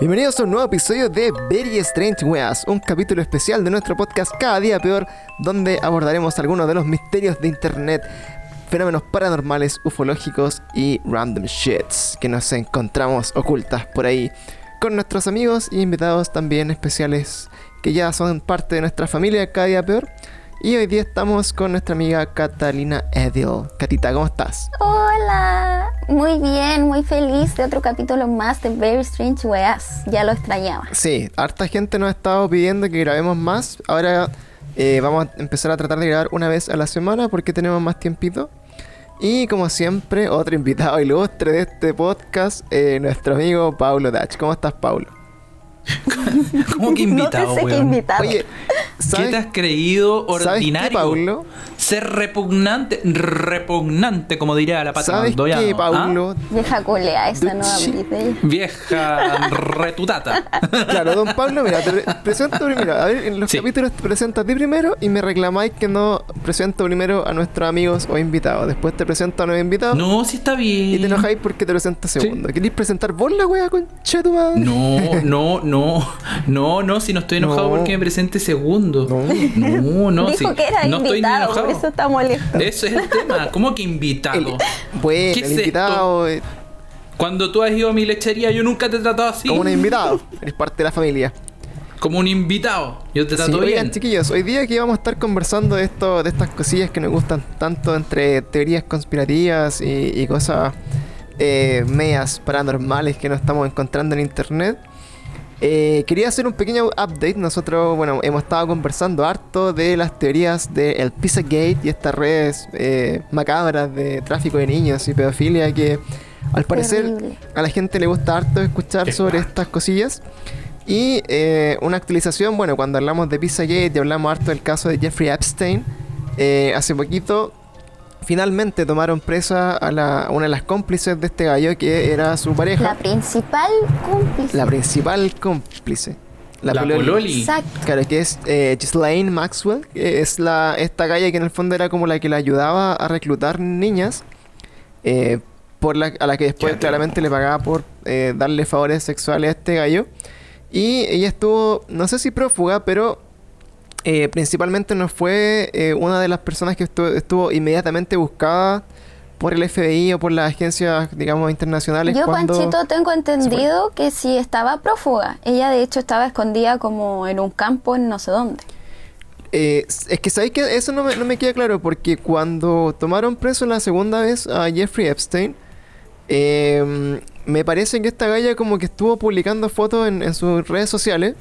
Bienvenidos a un nuevo episodio de Very Strange Weas, un capítulo especial de nuestro podcast Cada Día Peor, donde abordaremos algunos de los misterios de internet, fenómenos paranormales, ufológicos y random shits que nos encontramos ocultas por ahí, con nuestros amigos y invitados también especiales que ya son parte de nuestra familia Cada Día Peor. Y hoy día estamos con nuestra amiga Catalina Edil. Catita, ¿cómo estás? Hola, muy bien, muy feliz de otro capítulo más de Very Strange Weas. Ya lo extrañaba. Sí, harta gente nos ha estado pidiendo que grabemos más. Ahora eh, vamos a empezar a tratar de grabar una vez a la semana porque tenemos más tiempito. Y como siempre, otro invitado ilustre de este podcast, eh, nuestro amigo Paulo Dach. ¿Cómo estás, Paulo? ¿Cómo que invitado, no weón? invitado. Oye, ¿Qué ¿sabes te has creído ¿Sabes qué, ordinario? Paulo? Ser repugnante, repugnante, como diría la pata ¿Sabes qué, ¿ah? Paulo? Vieja colea, esa nueva Sí. Vieja retutata. Claro, don Pablo, mira, te pre- presento primero. A ver, en los Sí. capítulos te presentas a ti primero y me reclamáis que no presento primero a nuestros amigos o invitados. Después te presento a nuevos invitados No, si está bien. y te enojáis porque te presento segundo. ¿Queréis presentar vos la wea, concha tu madre? No, no, no, no, no, si no estoy enojado No. porque me presente segundo. No, no, Dijo sí. que era no estoy ni invitado, enojado. Eso está molesto. Eso es el tema. ¿Cómo que invitado? El, bueno, ¿Qué el es invitado, eh, Cuando tú has ido a mi lechería, yo nunca te he tratado así. como un invitado, eres parte de la familia. Como un invitado. Yo te Sí, trato oigan, bien. chiquillos, hoy día que vamos a estar conversando de esto, de estas cosillas que nos gustan tanto entre teorías conspirativas y, y cosas eh, medias paranormales que nos estamos encontrando en internet. Eh, quería hacer un pequeño update. Nosotros, bueno, hemos estado conversando harto de las teorías del Pizzagate y estas redes eh, macabras de tráfico de niños y pedofilia que al parecer Terrible. a la gente le gusta harto escuchar Qué sobre estas cosillas. Y eh, una actualización, bueno, cuando hablamos de Pizzagate y hablamos harto del caso de Jeffrey Epstein, eh, hace poquito finalmente tomaron presa a, la- a una de las cómplices de este gallo que era su pareja, La principal cómplice. la, principal cómplice. La pololi. pololi. Exacto. Claro, que es eh, Ghislaine Maxwell, que es la, esta galla que en el fondo era como la que le ayudaba a reclutar niñas, eh, por la, a la que después Ya, claramente le pagaba por eh, darle favores sexuales a este gallo. Y ella estuvo, no sé si prófuga, pero eh, principalmente no fue eh, una de las personas que estuvo, estuvo inmediatamente buscada por el FBI o por las agencias, digamos, internacionales. Yo. Panchito, tengo entendido que sí estaba prófuga. Ella, de hecho, estaba escondida como en un campo en no sé dónde. Eh, es que sabéis que eso no me, no me queda claro porque cuando tomaron preso la segunda vez a Jeffrey Epstein, eh, me parece que esta galla como que estuvo publicando fotos en, en sus redes sociales,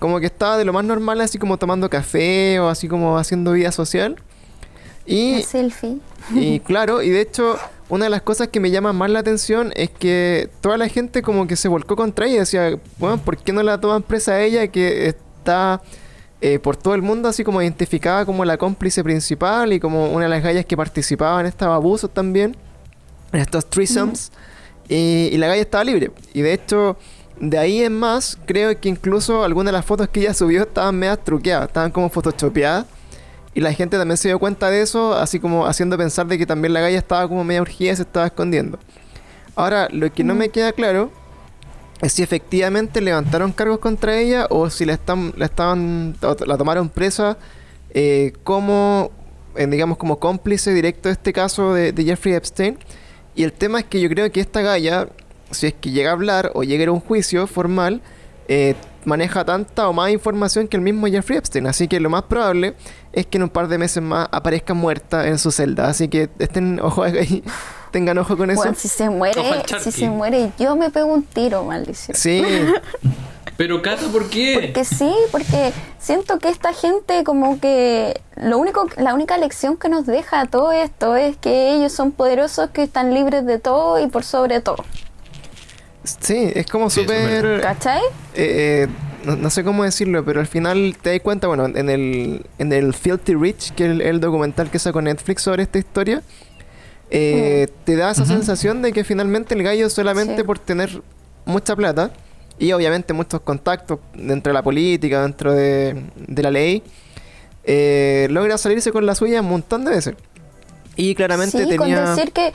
como que estaba de lo más normal, así como tomando café o así como haciendo vida social. Y, La selfie. y claro, y de hecho, una de las cosas que me llama más la atención es que toda la gente como que se volcó contra ella. Decía, bueno, ¿por qué no la toman presa a ella que está eh, por todo el mundo así como identificada como la cómplice principal y como una de las gallas que participaba en estos abusos también, en estos threesomes? Y, y la galla estaba libre. Y de hecho, de ahí en más, creo que incluso algunas de las fotos que ella subió estaban medias truqueadas, estaban como photoshopeadas. Y la gente también se dio cuenta de eso, así como haciendo pensar de que también la galla estaba como media urgida y se estaba escondiendo. Ahora, lo que no me queda claro es si efectivamente levantaron cargos contra ella o si la, están, la estaban la tomaron presa eh, como, eh, digamos, como cómplice directo de este caso de, de Jeffrey Epstein. Y el tema es que yo creo que esta galla, si es que llega a hablar o llega a ir a un juicio formal, eh, maneja tanta o más información que el mismo Jeffrey Epstein. Así que lo más probable es que en un par de meses más aparezca muerta en su celda. Así que estén ojo ahí, tengan ojo con eso. Bueno, si se muere, si se muere, yo me pego un tiro, maldición. Sí, Pero Cata, ¿por qué? Porque sí, porque siento que esta gente como que lo único, la única lección que nos deja todo esto es que ellos son poderosos, que están libres de todo y por sobre todo. Sí, es como Sí, súper... verdad. ¿Cachai? eh, no, no sé cómo decirlo, pero al final te das cuenta, bueno, en el, en el Filthy Rich, que es el, el documental que sacó Netflix sobre esta historia, eh, te da esa sensación de que finalmente el gallo solamente Sí. por tener mucha plata y obviamente muchos contactos dentro de la política, dentro de, de la ley, eh, logra salirse con la suya un montón de veces. Y claramente sí, tenía... con decir que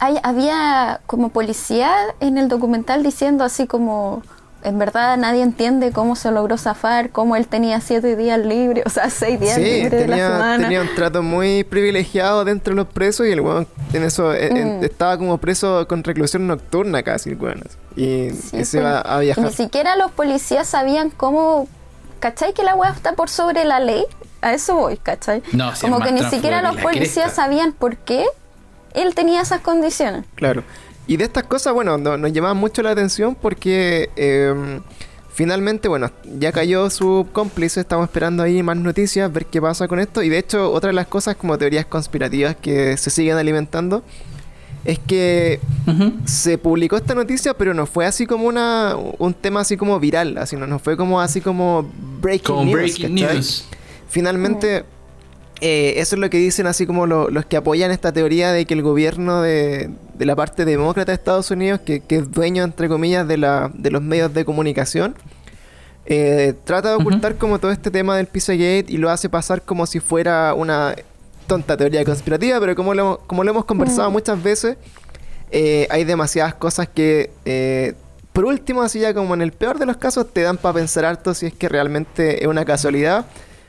hay, había como policía en el documental diciendo así como en verdad nadie entiende cómo se logró zafar, cómo él tenía siete días libres, o sea, seis días Sí, libres de la tenía, semana. tenía un trato muy privilegiado dentro de los presos y el weón en eso, en- Mm. estaba como preso con reclusión nocturna casi el weón. Y, Sí, y se va a y viajar. Ni siquiera los policías sabían cómo. ¿Cachai que la weá está por sobre la ley? A eso voy, ¿cachai? No, si Como que ni siquiera los policías cresta. sabían por qué él tenía esas condiciones. Claro. Y de estas cosas, bueno, no- nos llamaban mucho la atención porque eh, finalmente, bueno, ya cayó su cómplice, estamos esperando ahí más noticias, ver qué pasa con esto. Y de hecho, otra de las cosas como teorías conspirativas que se siguen alimentando es que se publicó esta noticia, pero no fue así como una un tema así como viral, así no, no fue como así como breaking Como news. breaking news. Finalmente, eh, eso es lo que dicen así como lo- los que apoyan esta teoría de que el gobierno de, de la parte demócrata de Estados Unidos, que, que es dueño, entre comillas, de, la, de los medios de comunicación, eh, trata de ocultar como todo este tema del Pizzagate y lo hace pasar como si fuera una tonta teoría conspirativa, pero como lo, como lo hemos conversado Mm. muchas veces, eh, hay demasiadas cosas que, eh, por último, así ya como en el peor de los casos, te dan para pensar harto si es que realmente es una casualidad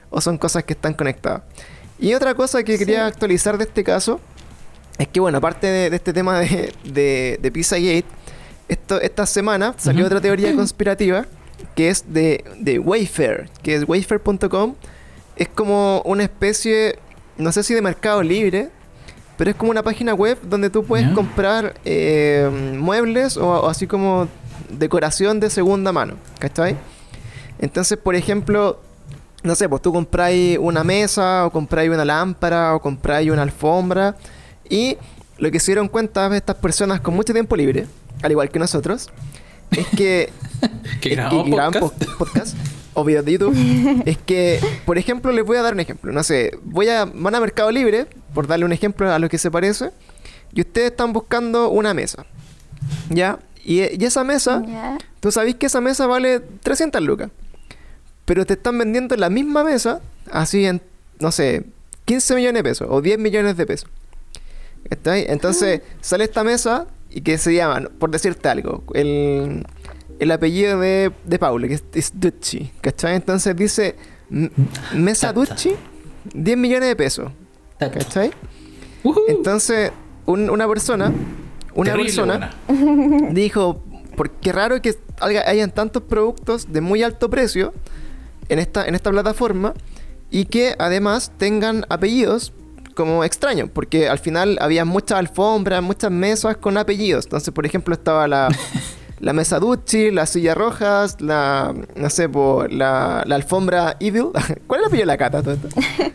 o son cosas que están conectadas. Y otra cosa que quería actualizar de este caso es que, bueno, aparte de, de este tema de, de, de Pizzagate, esto, esta semana salió otra teoría conspirativa que es de, de Wayfair, que es wayfair.com. Es como una especie, no sé si de mercado libre, pero es como una página web donde tú puedes comprar eh, muebles o, o así como decoración de segunda mano, ¿cachai? Entonces, por ejemplo, no sé, pues tú compráis una mesa o compráis una lámpara o compráis una alfombra y lo que se dieron cuenta estas personas con mucho tiempo libre, al igual que nosotros, es que Que es grabamos que graban podcast. po- podcast o videos de YouTube. es que, por ejemplo, les voy a dar un ejemplo. No sé, voy a, van a Mercado Libre, por darle un ejemplo a lo que se parece, y ustedes están buscando una mesa. ¿Ya? Y, y esa mesa, Ya. tú sabéis que esa mesa vale 300 lucas. Pero te están vendiendo la misma mesa, así en, no sé, 15 millones de pesos o 10 millones de pesos. ¿Cachai? Entonces sale esta mesa y que se llama, por decirte algo, el, el apellido de, de Paulo, que es, es Ducci. ¿Cachai? Entonces dice Mesa Tata. Ducci, 10 millones de pesos. ¿Cachai? Entonces, un- una persona, una Terrible persona buena. dijo, por qué raro que haya- hayan tantos productos de muy alto precio en esta, en esta plataforma y que además tengan apellidos como extraños, porque al final había muchas alfombras, muchas mesas con apellidos. Entonces, por ejemplo, estaba la, la mesa Ducci, las sillas rojas, la, no sé, po, la, la alfombra Evil. ¿Cuál es el apellido de la cata? todo esto?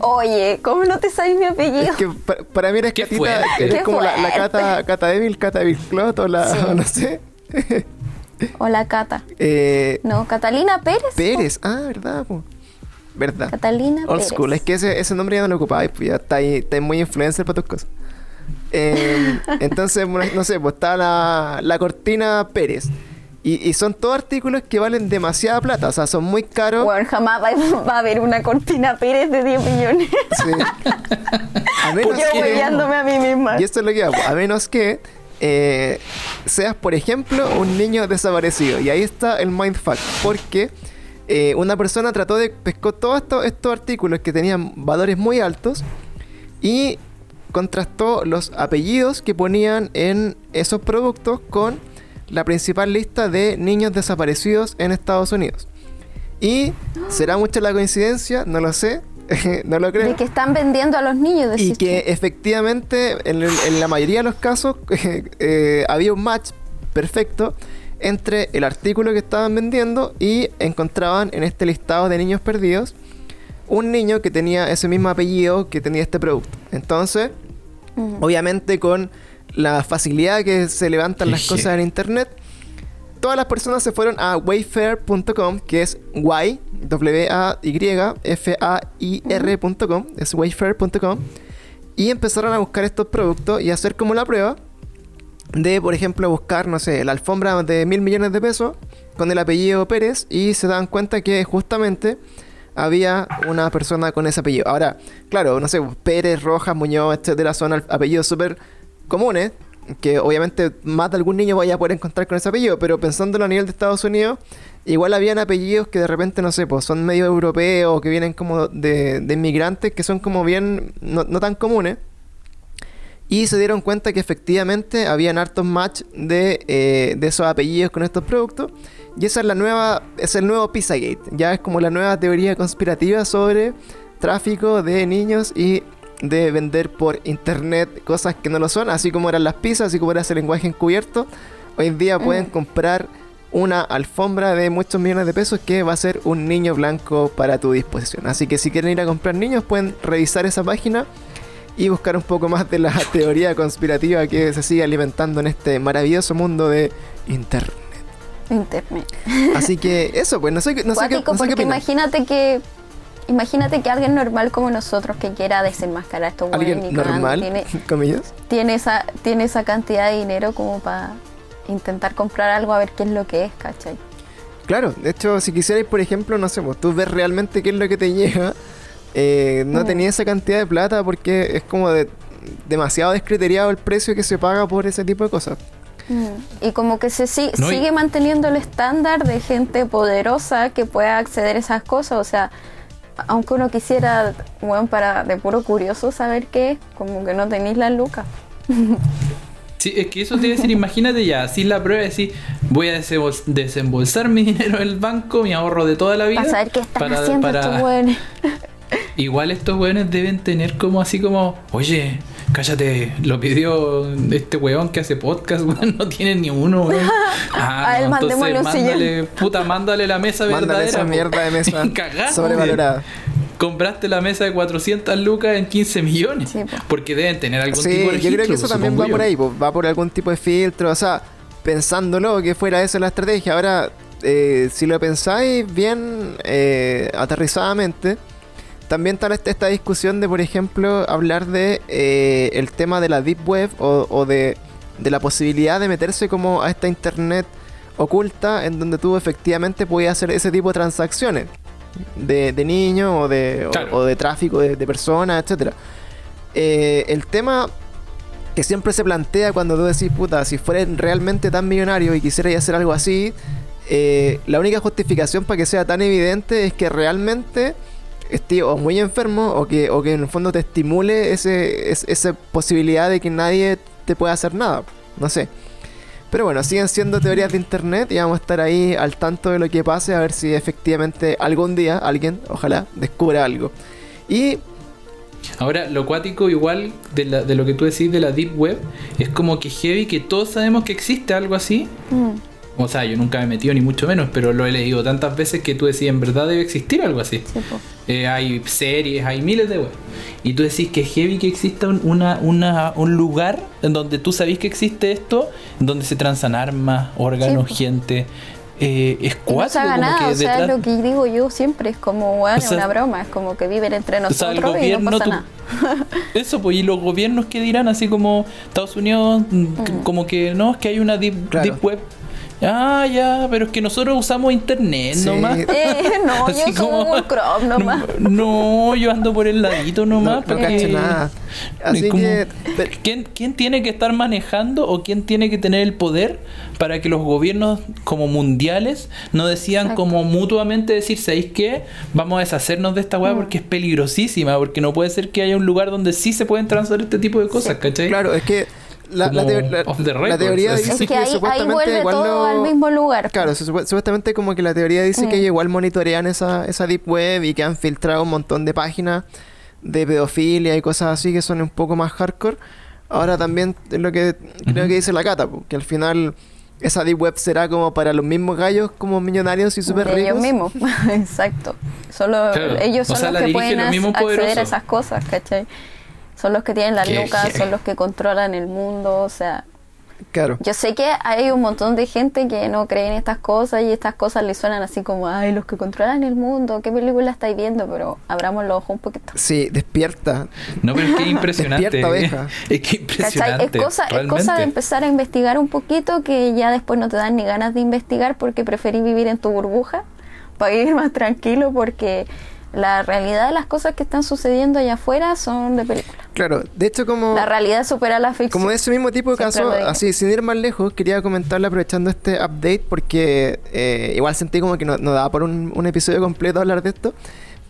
Oye, ¿cómo no te sabes mi apellido? Es que pa- para mí eres Qué catita, fuerte. eres Qué como la, la cata, cata Evil, cata Evil Clot o la, Sí. no sé. Hola, Cata. Eh, No, Catalina Pérez. po. Pérez, ah, verdad, po. Verdad. Catalina Old Pérez. school, es que ese, ese nombre ya no lo ocupáis, pues ya está ahí, está muy influencer para tus cosas. Eh, entonces, no sé, pues está la, la cortina Pérez. Y, y son todos artículos que valen demasiada plata, o sea, son muy caros. Bueno, jamás va, va a haber una cortina Pérez de 10 millones. Sí. A menos Yo que- a mí misma. Y esto es lo que hago. A menos que eh, seas, por ejemplo, un niño desaparecido. Y ahí está el mindfuck. Porque eh, una persona trató de pescó todos estos, estos artículos que tenían valores muy altos y contrastó los apellidos que ponían en esos productos con la principal lista de niños desaparecidos en Estados Unidos. Y será mucha la coincidencia, no lo sé, no lo creo. De que están vendiendo a los niños. Y que tú. efectivamente, en, el- en la mayoría de los casos, eh, había un match perfecto entre el artículo que estaban vendiendo y encontraban en este listado de niños perdidos un niño que tenía ese mismo apellido que tenía este producto. Entonces, Ujú. obviamente con la facilidad que se levantan las cosas en internet, todas las personas se fueron a wayfair.com, que es y w a y f a i r.com, es wayfair.com y empezaron a buscar estos productos y hacer como la prueba de, por ejemplo, buscar, no sé, la alfombra de mil millones de pesos con el apellido Pérez y se dan cuenta que justamente había una persona con ese apellido. Ahora, claro, no sé, Pérez, Rojas, Muñoz, etcétera, son apellidos súper comunes, que obviamente más de algún niño vaya a poder encontrar con ese apellido, pero pensándolo a nivel de Estados Unidos, igual habían apellidos que de repente, no sé, pues son medio europeos, que vienen como de, inmigrantes, que son como bien, no, no tan comunes. Y se dieron cuenta que efectivamente habían hartos match de, eh, de esos apellidos con estos productos. Y esa es la nueva, es el nuevo Pizzagate. Ya es como la nueva teoría conspirativa sobre tráfico de niños y de vender por internet cosas que no lo son, así como eran las pizzas, así como era ese lenguaje encubierto. Hoy en día pueden comprar una alfombra de muchos millones de pesos que va a ser un niño blanco para tu disposición. Así que si quieren ir a comprar niños pueden revisar esa página y buscar un poco más de la teoría conspirativa que se sigue alimentando en este maravilloso mundo de internet. Internet. Así que eso, pues no sé, no sé qué, no sé qué imagínate que imagínate que alguien normal como nosotros que quiera desenmascarar a estos Alguien normal, tiene, comillas. tiene esa tiene esa cantidad de dinero como para intentar comprar algo a ver qué es lo que es, ¿cachai? Claro, de hecho, si quisierais, por ejemplo, no sé, pues tú ves realmente qué es lo que te llega, eh, no Mm. tenía esa cantidad de plata porque es como de demasiado descriteriado el precio que se paga por ese tipo de cosas. Y como que se si- No, sigue manteniendo el estándar de gente poderosa que pueda acceder a esas cosas, o sea, aunque uno quisiera, bueno, para de puro curioso saber qué es, como que no tenéis las lucas. Sí, es que eso te iba a decir, imagínate ya, así la prueba, decir, voy a desembol- desembolsar mi dinero en el banco, mi ahorro de toda la vida. Para saber qué están para- haciendo para- estos hueones. Igual estos weones deben tener como así como, oye, cállate, lo pidió este weón que hace podcast, weón, no tiene ni uno, weón. Ah, A él no, entonces mándale, puta, mándale la mesa Mándale verdadera. esa po. mierda de mesa Cagaste. sobrevalorada. Compraste la mesa de 400 lucas en 15 millones. Sí, po. porque deben tener algún Sí, tipo de yo creo que registro, eso también va por ahí, va por algún tipo de filtro, o sea, pensándolo que fuera esa la estrategia. Ahora, eh, si lo pensáis bien eh, aterrizadamente, también está esta, esta discusión de, por ejemplo, hablar de eh, el tema de la deep web o, o de, de la posibilidad de meterse como a esta internet oculta en donde tú efectivamente podías hacer ese tipo de transacciones de, de niños o de, o- de tráfico de, de personas, etcétera. Eh, el tema que siempre se plantea cuando tú decís, puta, si fueras realmente tan millonario y quisieras hacer algo así, eh, la única justificación para que sea tan evidente es que realmente estés o muy enfermo o que, o que en el fondo te estimule ese, es- esa posibilidad de que nadie te pueda hacer nada. No sé. Pero bueno, siguen siendo teorías de internet y vamos a estar ahí al tanto de lo que pase a ver si efectivamente algún día alguien, ojalá, descubra algo. Y Ahora, lo cuático igual de, la- de lo que tú decís de la Deep Web es como que heavy que todos sabemos que existe algo así. Mm. O sea, yo nunca me he metido ni mucho menos, pero lo he leído tantas veces que tú decís, en verdad debe existir algo así. Sí. Eh, hay series, hay miles de web. Y tú decís que es heavy que exista un, una, una- un lugar en donde tú sabés que existe esto, en donde se transan armas, órganos, Sí. gente. Eh, es Y no se cuático, haga como nada, que o sea, detrás- lo que digo yo siempre es como, bueno, O sea, una broma, es como que viven entre O sea, nosotros el y no gobierno, pasa tú- nada. Eso, pues, y los gobiernos que dirán, así como Estados Unidos, mm, c- como que no, es que hay una deep, Claro. deep web. Ah, ya, pero es que nosotros usamos internet Sí. nomás. Eh, no, Así yo como- Google Chrome nomás. No, yo ando por el ladito no, nomás. no porque- cacho nada. Así Es como- que... ¿Quién, ¿Quién tiene que estar manejando o quién tiene que tener el poder para que los gobiernos como mundiales no decidan Exacto. como mutuamente decir, ¿sabéis qué? Vamos a deshacernos de esta weá Mm. porque es peligrosísima, porque no puede ser que haya un lugar donde sí se pueden transar este tipo de cosas, ¿cachai? Claro, es que la, teoría dice Es que que, ahí, supuestamente igual todo lo- al mismo lugar. Claro, supuestamente como que la teoría dice Mm. que ellos igual monitorean esa, esa deep web y que han filtrado un montón de páginas de pedofilia y cosas así que son un poco más hardcore. Ahora también es lo que creo que dice la cata, que al final esa deep web será como para los mismos gallos como millonarios y súper de ellos ricos. mismos, exacto. Solo Claro. ellos O son sea, la los que pueden acceder a esas cosas, ¿cachai? Son los que tienen las lucas, son los que controlan el mundo, o sea, Claro. yo sé que hay un montón de gente que no cree en estas cosas y estas cosas les suenan así como, ay, los que controlan el mundo, ¿qué película estáis viendo? Pero abramos los ojos un poquito. Sí, despierta. No, pero es que es impresionante. Despierta, es que ¿Cachai? impresionante. Es cosa, es cosa de empezar a investigar un poquito que ya después no te dan ni ganas de investigar porque preferís vivir en tu burbuja para vivir más tranquilo porque La realidad de las cosas que están sucediendo allá afuera son de película. Claro, de hecho como... La realidad supera la ficción. Como de ese mismo tipo de caso, así sin ir más lejos, quería comentarle aprovechando este update porque eh, igual sentí como que no, no daba por un, un episodio completo hablar de esto,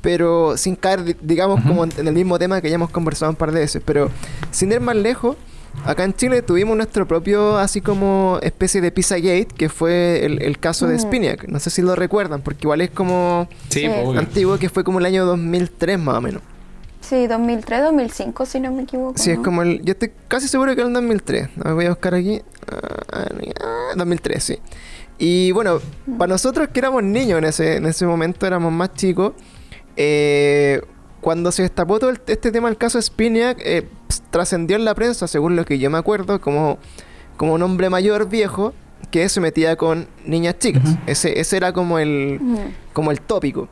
pero sin caer, di- digamos, como en, en el mismo tema que ya hemos conversado un par de veces. Pero sin ir más lejos, acá en Chile tuvimos nuestro propio, así como especie de Pizzagate, que fue el, el caso de Mm. Spiniak. No sé si lo recuerdan, porque igual es como Sí, antiguo, que fue como el año 2003 más o menos. Sí, 2003, 2005, si no me equivoco. Sí, es como el. Yo estoy casi seguro que es el 2003. A ver, voy a buscar aquí. Ah, ah, 2003, sí. Y bueno, para nosotros que éramos niños en ese, en ese momento, éramos más chicos. eh, cuando se destapó todo el- este tema del caso Spiniak, eh, trascendió en la prensa, según lo que yo me acuerdo, como, como un hombre mayor viejo que se metía con niñas chicas. Ese, ese era como el, como el tópico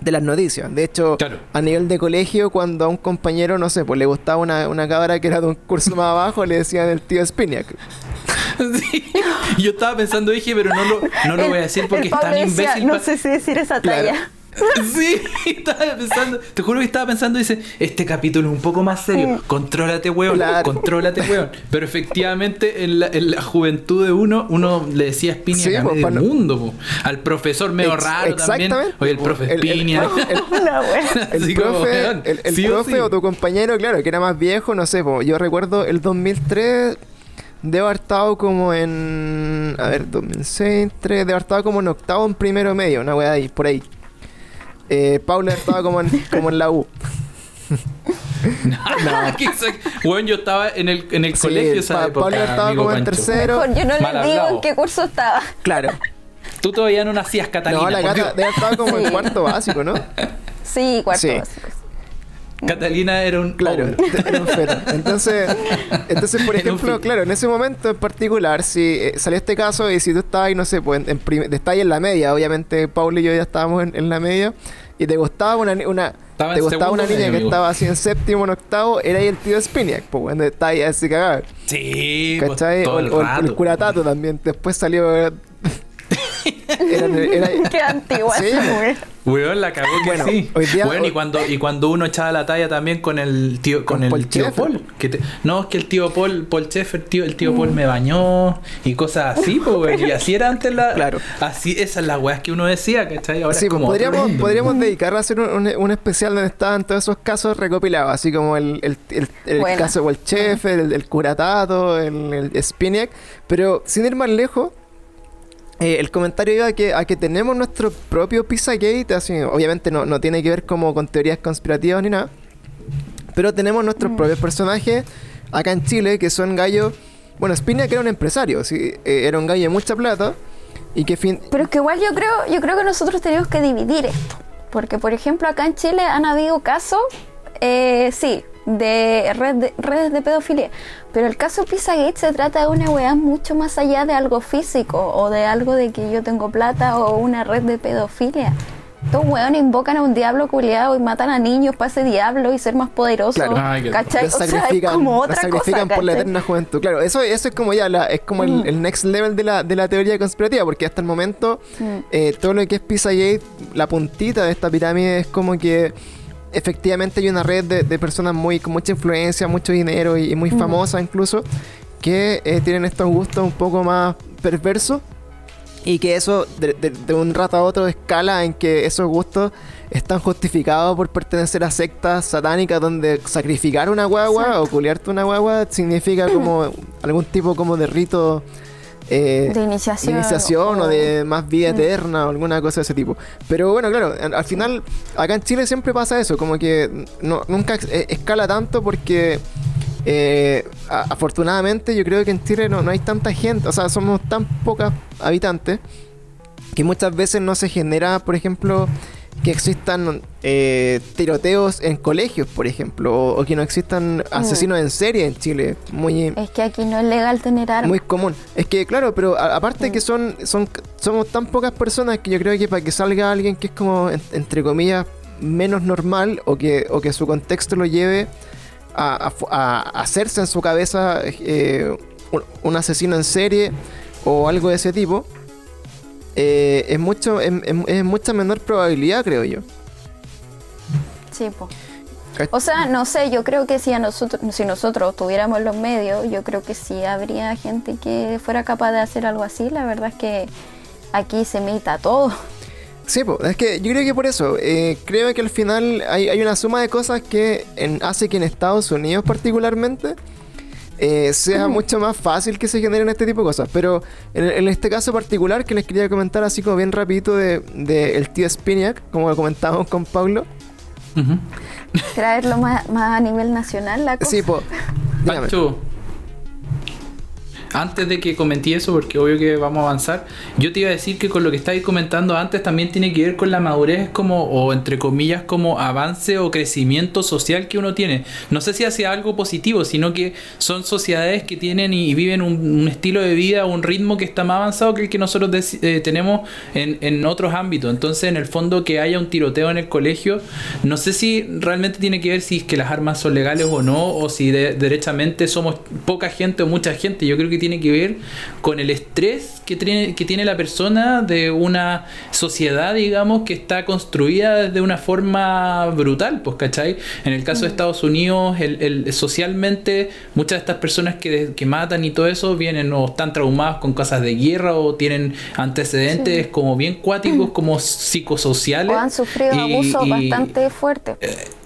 de las noticias. De hecho, Claro. a nivel de colegio, cuando a un compañero, no sé, pues le gustaba una, una cabra que era de un curso más abajo, le decían el tío Spiniak. Sí. Yo estaba pensando, dije, pero no lo, no lo El- voy a decir porque el es tan decía, imbécil. No sé si decir esa Claro. talla. Sí, estaba pensando, te juro que estaba pensando, dice, este capítulo es un poco más serio, Mm. contrólate, weón, Claro. contrólate, weón. Pero efectivamente, en la, en la juventud de uno, uno le decía Spinia Sí, a pues, no- mundo, po. al profesor medio Ex- raro también. Oye, el profe El- el- Spinia. El profe, el, el sí o profe sí. o tu compañero, claro, que era más viejo, no sé, po, yo recuerdo el 2003, debo haber estado como en, a ver, 2006, 3, debo haber estado como en octavo, en primero medio, una weá ahí, por ahí. Eh, Paula estaba como en, como en la U. no, Weón, yo estaba en el, en el Sí, colegio esa Pa- época. Pablo estaba como en Pancho. tercero. Mejor, yo no Mal les digo hablado. en qué curso estaba. Claro. Tú todavía no nacías, Catalina. no, la por gata estado como en cuarto básico, ¿no? Sí, cuarto Sí. básico. Catalina era un. Claro, hombre. era un feto. Entonces, entonces por ejemplo, claro, en ese momento en particular, si eh, salió este caso y si tú estabas ahí, no sé, pues en, en prim- estabas ahí en la media, obviamente Paul y yo ya estábamos en, en la media, y te gustaba una, una te gustaba una niña que estaba así en séptimo, en octavo, era ahí el tío Spiniak, pues cuando estaba ahí así cagado. Sí, pues, ¿Cachai? todo O, el curatato también. Después salió. Era- era- Qué antigua Sí, esa po. wea. Weón, la cagó que Bueno, sí. hoy día- Weón, hoy- y cuando, y cuando uno echaba la talla también con el tío, con, Con el Paul tío. Paul. Que te- no, es que el tío Paul, Paul Schaeffer, tío, el tío Paul me bañó y cosas así, pues, weón. Y así era antes la. Claro. Así, esas son las weas que uno decía, ¿cachai? Ahora Sí, es pues como. podríamos, mundo. podríamos dedicar a hacer un, un- un especial donde estaban todos esos casos recopilados, así como el, el, el- caso del chef, el, el curatato, el, el Spiniak. Pero sin ir más lejos, eh, el comentario iba a que, a que tenemos nuestro propio Pizzagate, así, obviamente no, no tiene que ver como con teorías conspirativas ni nada, pero tenemos nuestros propios personajes acá en Chile que son gallos. Bueno, Spiniak era un empresario, sí, eh, era un gallo de mucha plata y que fin, Pero es que igual yo creo, yo creo que nosotros tenemos que dividir esto. Porque, por ejemplo, acá en Chile han habido casos, eh, sí, de, red de redes de pedofilia. Pero el caso Pizzagate se trata de una weá mucho más allá de algo físico o de algo de que yo tengo plata o una red de pedofilia. Estos weones invocan a un diablo culiado y matan a niños para ese diablo y ser más poderosos. Claro. Ay, ¿Cachai? Los O sea, es sacrifican, como los otra sacrifican cosa. por la eterna juventud. Claro, eso, eso es como ya la, es como el, Mm. el next level de la, de la teoría conspirativa, porque hasta el momento Mm. eh, todo lo que es Pizzagate, la puntita de esta pirámide es como que efectivamente hay una red de, de personas muy con mucha influencia, mucho dinero y, y muy Mm. famosas incluso, que eh, tienen estos gustos un poco más perversos y que eso de, de- de un rato a otro escala en que esos gustos están justificados por pertenecer a sectas satánicas donde sacrificar una guagua Exacto. o culiarte una guagua significa como algún tipo como de rito eh, De iniciación. de iniciación o o- de más vida Mm. eterna o alguna cosa de ese tipo. Pero bueno, claro, al, al final acá en Chile siempre pasa eso, como que no, nunca eh, escala tanto porque eh, afortunadamente yo creo que en Chile no, no hay tanta gente, o sea, somos tan pocas habitantes que muchas veces no se genera, por ejemplo, que existan eh, tiroteos en colegios, por ejemplo, o, o que no existan asesinos en serie en Chile. Muy, Es que aquí no es legal tener armas. muy común. Es que, claro, pero a- aparte Mm. que son, son somos tan pocas personas que yo creo que para que salga alguien que es como, en- entre comillas, menos normal o que, o que su contexto lo lleve a, a hacerse en su cabeza eh, un, un asesino en serie o algo de ese tipo, eh, es, mucho, es, es- es mucha menor probabilidad, creo yo. Sí, po. O sea, no sé, yo creo que si a nosotros, si nosotros tuviéramos los medios, yo creo que sí habría gente que fuera capaz de hacer algo así. La verdad es que aquí se imita todo. Sí, pues, es que yo creo que por eso, eh, creo que al final hay, hay, una suma de cosas que en, hace que en Estados Unidos particularmente eh, sea mucho más fácil que se generen este tipo de cosas. Pero en, este caso particular que les quería comentar así como bien rapidito de, de el tío Spiniak, como lo comentábamos con Pablo. Traerlo más, más, a nivel nacional la cosa. Sí, pues. Antes de que comenté eso, porque obvio que vamos a avanzar, yo te iba a decir que con lo que estáis comentando antes también tiene que ver con la madurez como, o entre comillas, como avance o crecimiento social que uno tiene. No sé si hacia algo positivo, sino que son sociedades que tienen y, viven un, estilo de vida, un ritmo que está más avanzado que el que nosotros eh, tenemos en, en otros ámbitos. Entonces, en el fondo, que haya un tiroteo en el colegio, no sé si realmente tiene que ver si es que las armas son legales o no, o si derechamente somos poca gente o mucha gente. Yo creo que tiene que ver con el estrés que tiene, que tiene la persona de una sociedad, digamos, que está construida de una forma brutal, pues, ¿cachai? En el caso de mm. Estados Unidos, el, socialmente, muchas de estas personas que, que, matan y todo eso vienen o están traumados con cosas de guerra o tienen antecedentes como bien cuáticos, como psicosociales. O han sufrido abusos bastante fuertes. Eh,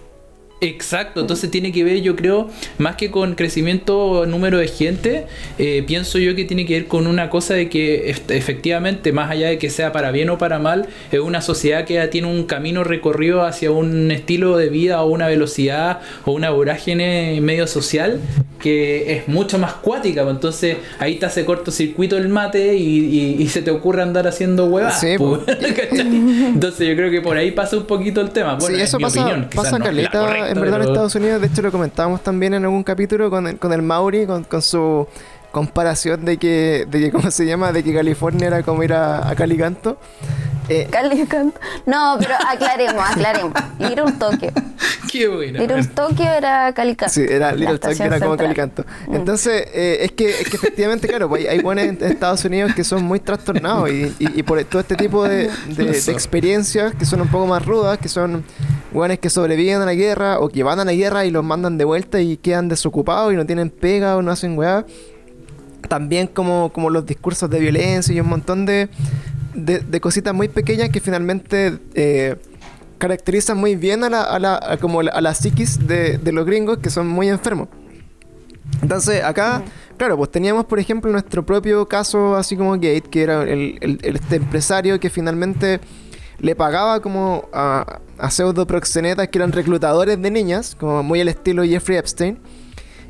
Exacto, entonces tiene que ver, yo creo, más que con crecimiento número de gente, eh, pienso yo que tiene que ver con una cosa de que efectivamente, más allá de que sea para bien o para mal, es una sociedad que ya tiene un camino recorrido hacia un estilo de vida o una velocidad o una vorágine medio social que es mucho más cuática, pues, entonces ahí te hace cortocircuito el mate y, se te ocurre andar haciendo huevas. Pues, entonces yo creo que por ahí pasa un poquito el tema. Bueno, sí, eso pasa, opinión, pasa caleta en verdad en Estados Unidos, de hecho lo comentábamos también en algún capítulo con el, con el Mauri, con, con su comparación de que, de que, ¿cómo se llama? De que California era como ir a, a Calicanto. Eh, Calicanto. No, pero aclaremos, aclaremos. Little Tokyo. Qué bueno. Little Tokyo era Calicanto. Sí, era Little Tokyo era como Calicanto. Mm. Entonces, eh, es, que, es que efectivamente, claro, pues, hay, buenos en Estados Unidos que son muy trastornados y, y, por todo este tipo de, de, experiencias que son un poco más rudas, que son buenos que sobreviven a la guerra o que van a la guerra y los mandan de vuelta y quedan desocupados y no tienen pega o no hacen weá. También como, como los discursos de violencia y un montón de, de, cositas muy pequeñas que finalmente eh, caracterizan muy bien a la, a la, como a la psiquis de, de, los gringos que son muy enfermos. Entonces acá, claro, pues teníamos por ejemplo nuestro propio caso así como Gate, que era el, el, este empresario que finalmente le pagaba como a, a pseudo proxenetas que eran reclutadores de niñas, como muy al estilo Jeffrey Epstein.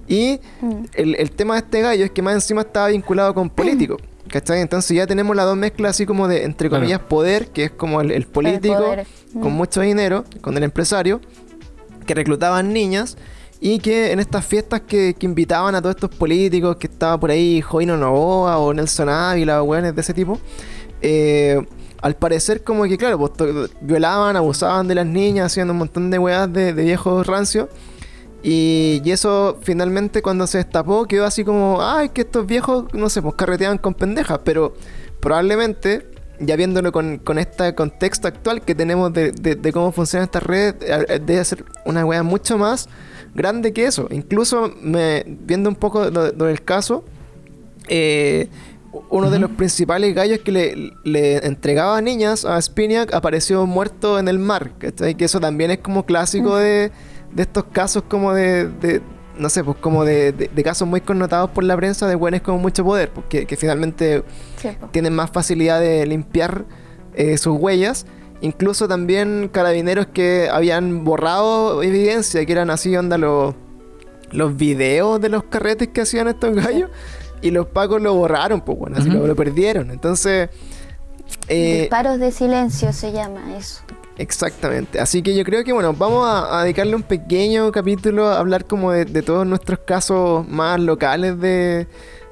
Y mm. el, el, tema de este gallo es que más encima estaba vinculado con políticos. ¿Cachai? Entonces ya tenemos las dos mezclas así como de, entre comillas, poder, que es como el, político con mm. mucho dinero, con el empresario, que reclutaban niñas y que en estas fiestas que, que invitaban a todos estos políticos, que estaba por ahí Joino Novoa o Nelson Ávila o weones de ese tipo, eh, al parecer como que, claro, pues, violaban, abusaban de las niñas, haciendo un montón de weas de, de viejos rancios. Y, eso finalmente cuando se destapó quedó así como, ay, que estos viejos, no sé, pues carreteaban con pendejas, pero probablemente, ya viéndolo con, con este contexto actual que tenemos de, de, cómo funciona esta red, eh, eh, debe ser una wea mucho más grande que eso. Incluso me, viendo un poco lo, del caso, eh, uno de los principales gallos que le, le, entregaba a niñas a Spiniak apareció muerto en el mar. Que eso también es como clásico de, de estos casos como de, de no sé, pues como de, de, casos muy connotados por la prensa de buenos con mucho poder, porque que finalmente tienen más facilidad de limpiar eh, sus huellas. Incluso también carabineros que habían borrado evidencia, que eran así, onda, los, los videos de los carretes que hacían estos gallos. Y los pacos lo borraron, pues bueno, así lo, perdieron. Entonces. Eh, Disparos de silencio se llama eso. Exactamente. Así que yo creo que bueno, vamos a, dedicarle un pequeño capítulo a hablar como de, todos nuestros casos más locales de,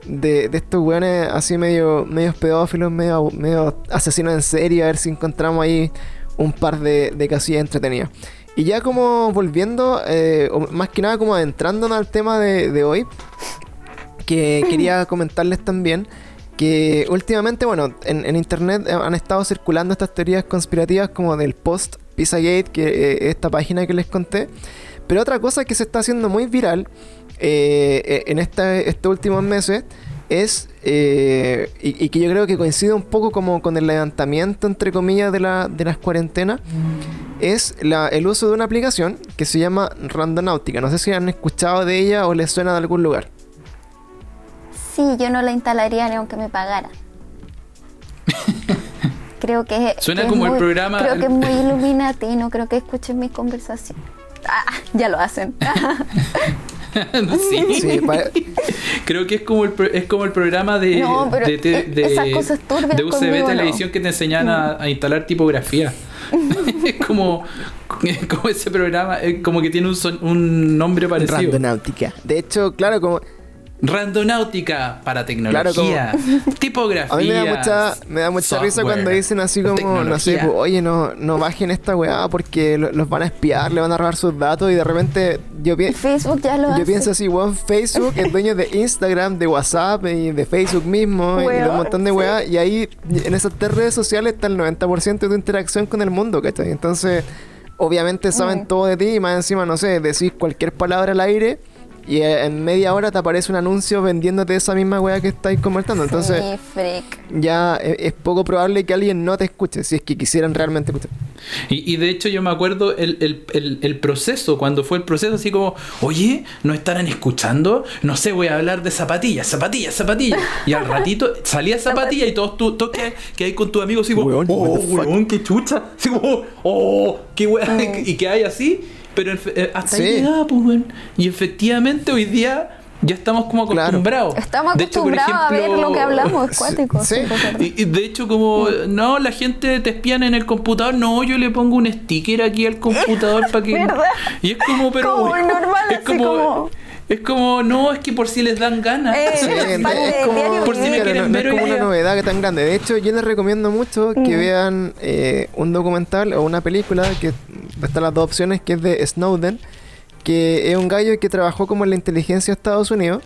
de, estos weones así medio, medio pedófilos, medio, medio asesinos en serie, a ver si encontramos ahí un par de, de casillas entretenidas. Y ya como volviendo, eh, o más que nada como adentrándonos al tema de, de hoy, que quería comentarles también que últimamente, bueno, en, en internet han estado circulando estas teorías conspirativas como del post Pizzagate, que eh, esta página que les conté. Pero otra cosa que se está haciendo muy viral eh, en esta- estos últimos meses es, eh, y, y que yo creo que coincide un poco como con el levantamiento, entre comillas, de, la, de las cuarentenas, es la- el uso de una aplicación que se llama Randonautica. No sé si han escuchado de ella o les suena de algún lugar. Sí, yo no la instalaría ni aunque me pagaran. creo que. Suena que es como el programa- Creo que es muy iluminati, no creo que escuchen mis conversaciones. Ah, ya lo hacen. sí. Sí, Creo que es como el, es como el programa de, No, pero de, te- e- de- esas cosas de UCB conmigo no. Televisión que te enseñan a, a instalar tipografía. es como, como ese programa, es como que tiene un, son- un nombre parecido. Randonautica. De hecho, claro, como Randonáutica para tecnología, tipografía. A mí me da mucha, me da mucha risa cuando dicen así como, no sé, pues, oye, no, no bajen esta weá porque lo- los van a espiar, le van a robar sus datos y de repente yo, pi- Facebook ya lo yo hace. pienso así, weón, Facebook es dueño de Instagram, de WhatsApp y de Facebook mismo y de un montón de sí. weá y ahí en esas tres redes sociales está el 90% de tu interacción con el mundo, ¿cachai? Entonces, obviamente saben Mm. todo de ti y más encima, no sé, decís cualquier palabra al aire. Y eh, en media hora te aparece un anuncio vendiéndote esa misma weá que estáis conversando. Entonces, Sí, freak. ya e- es poco probable que alguien no te escuche, si es que quisieran realmente escuchar. Y, y de hecho yo me acuerdo el, el- el- el proceso, cuando fue el proceso así como, oye, ¿no estarán escuchando? No sé, voy a hablar de zapatillas, zapatillas, zapatillas. Y al ratito salía zapatilla y todos tú, todos que, que hay con tus amigos así como, Weón, oh, what the fuck?" weón, qué chucha. Así como, oh, qué weón. Y que hay así, pero eh, hasta Sí. ahí llegaba, pues, weón. Y efectivamente hoy día ya estamos como Claro. acostumbrados. Estamos hecho, acostumbrados a ver lo que hablamos, es cuático. Sí. y, y de hecho, como no, la gente te espían en el computador, no, yo le pongo un sticker aquí al computador para que. ¿Verdad? Y es como, pero. Como normal, es así como, como- Es como, no, es que por si les dan ganas. Eh, Sí, es como, diario Por si me quieren no, no es como una novedad tan grande. De hecho, yo les recomiendo mucho que Mm. vean eh, un documental o una película que están las dos opciones, que es de Snowden, que es un gallo que trabajó como en la inteligencia de Estados Unidos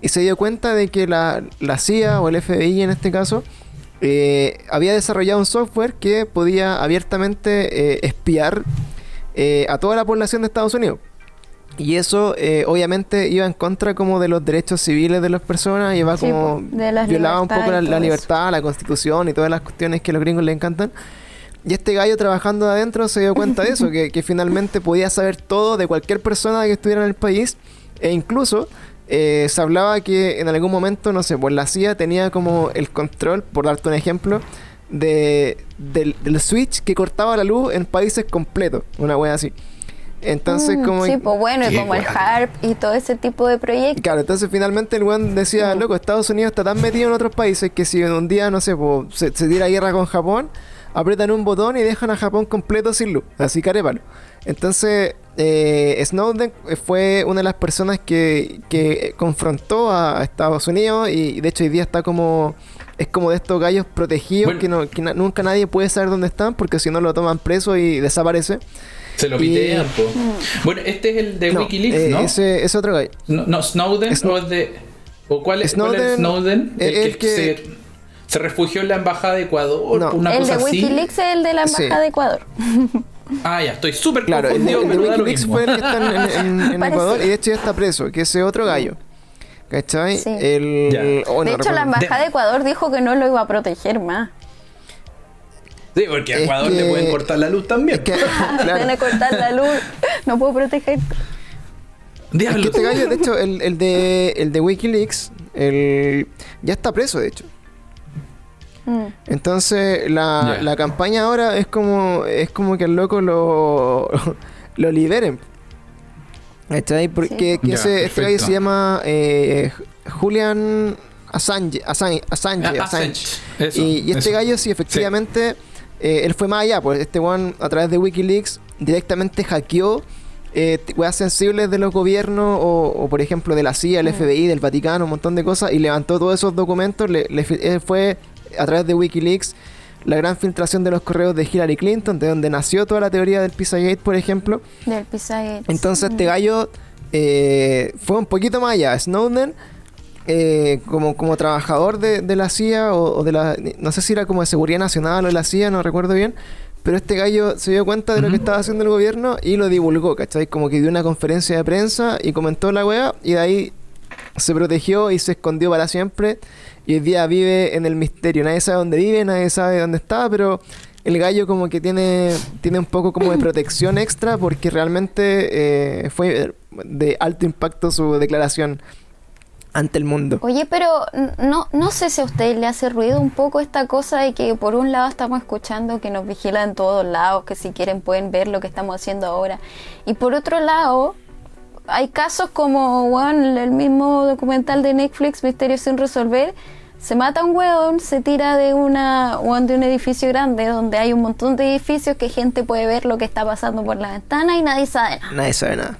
y se dio cuenta de que la, la CIA o el FBI en este caso eh, había desarrollado un software que podía abiertamente eh, espiar eh, a toda la población de Estados Unidos. Y eso eh, obviamente iba en contra como de los derechos civiles de las personas, iba Sí, como de violaba un poco la, la libertad, la constitución y todas las cuestiones que a los gringos les encantan. Y este gallo trabajando de adentro se dio cuenta de eso, que, que finalmente podía saber todo de cualquier persona que estuviera en el país. E incluso eh, se hablaba que en algún momento, no sé, pues la CIA tenía como el control, por darte un ejemplo, de, del, del switch que cortaba la luz en países completos. Una wea así. Entonces, Mm, como... Sí, pues bueno, y como el. HARP y todo ese tipo de proyectos. Claro, entonces finalmente el weón decía, Mm. loco, Estados Unidos está tan metido en otros países que si en un día, no sé, po, se, se tira guerra con Japón, aprietan un botón y dejan a Japón completo sin luz, así carépalo. Entonces, eh, Snowden fue una de las personas que, que confrontó a, a Estados Unidos y de hecho hoy día está como... Es como de estos gallos protegidos Bueno. que, no, que na- nunca nadie puede saber dónde están porque si no lo toman preso y desaparece. Se lo Y- pitean, po. Bueno, este es el de No, Wikileaks, eh, ¿no? Ese, ese otro gallo. no, no, Snowden Sno- o es de. ¿O cuál es cuál es Snowden, Snowden? eh, El que, el que- se, se refugió en la embajada de Ecuador, No. una el cosa de así. Wikileaks es el de la Sí. Embajada de Ecuador. Ah, ya, estoy súper Claro, el de, confundido, el de pero da lo Wikileaks fue el que está en, en- en. Ecuador y de hecho ya está preso, que ese otro gallo. ¿Cachai? Sí. El, oh, no de hecho, la. Embajada de Ecuador dijo que no lo iba a proteger más. Sí, porque a Ecuador le que- pueden cortar la luz también. Es que, Van claro, a cortar la luz. No puedo proteger. es que este gallo, de hecho, el, el de, el de Wikileaks, el, ya está preso, de hecho. Mm. Entonces, la, la campaña ahora es como, es como que el loco lo, lo liberen. ¿Cachai? Porque que Ya, ese, este gallo se llama eh, Julian Assange. Assange, Assange, Ah, Assange. Assange, eso, y, y este eso. gallo, sí, efectivamente, eh, él fue más allá, pues este one a través de Wikileaks directamente hackeó eh, weas sensibles de los gobiernos o, o, por ejemplo de la CIA, el Mm. FBI, del Vaticano, un montón de cosas y levantó todos esos documentos. Le, fue a través de Wikileaks la gran filtración de los correos de Hillary Clinton, de donde nació toda la teoría del Pizzagate, por ejemplo. Del Pizzagate. Entonces este gallo eh, fue un poquito más allá. Snowden eh, como, como trabajador de, de la CIA o, o de la... No sé si era como de Seguridad Nacional o de la CIA, no recuerdo bien. Pero este gallo se dio cuenta de lo que estaba haciendo el gobierno y lo divulgó, ¿cachai? Como que dio una conferencia de prensa y comentó la weá y de ahí se protegió y se escondió para siempre. Y hoy día vive en el misterio. Nadie sabe dónde vive, nadie sabe dónde está, pero el gallo como que tiene, tiene un poco como de protección extra porque realmente eh, fue de alto impacto su declaración ante el mundo. Oye, pero no, no sé si a usted le hace ruido un poco esta cosa de que por un lado estamos escuchando que nos vigilan en todos lados, que si quieren pueden ver lo que estamos haciendo ahora. Y por otro lado, hay casos como bueno, el mismo documental de Netflix, Misterio sin resolver. Se mata un hueón, se tira de una weón, de un edificio grande donde hay un montón de edificios que gente puede ver lo que está pasando por la ventana y nadie sabe nada. Nadie sabe nada.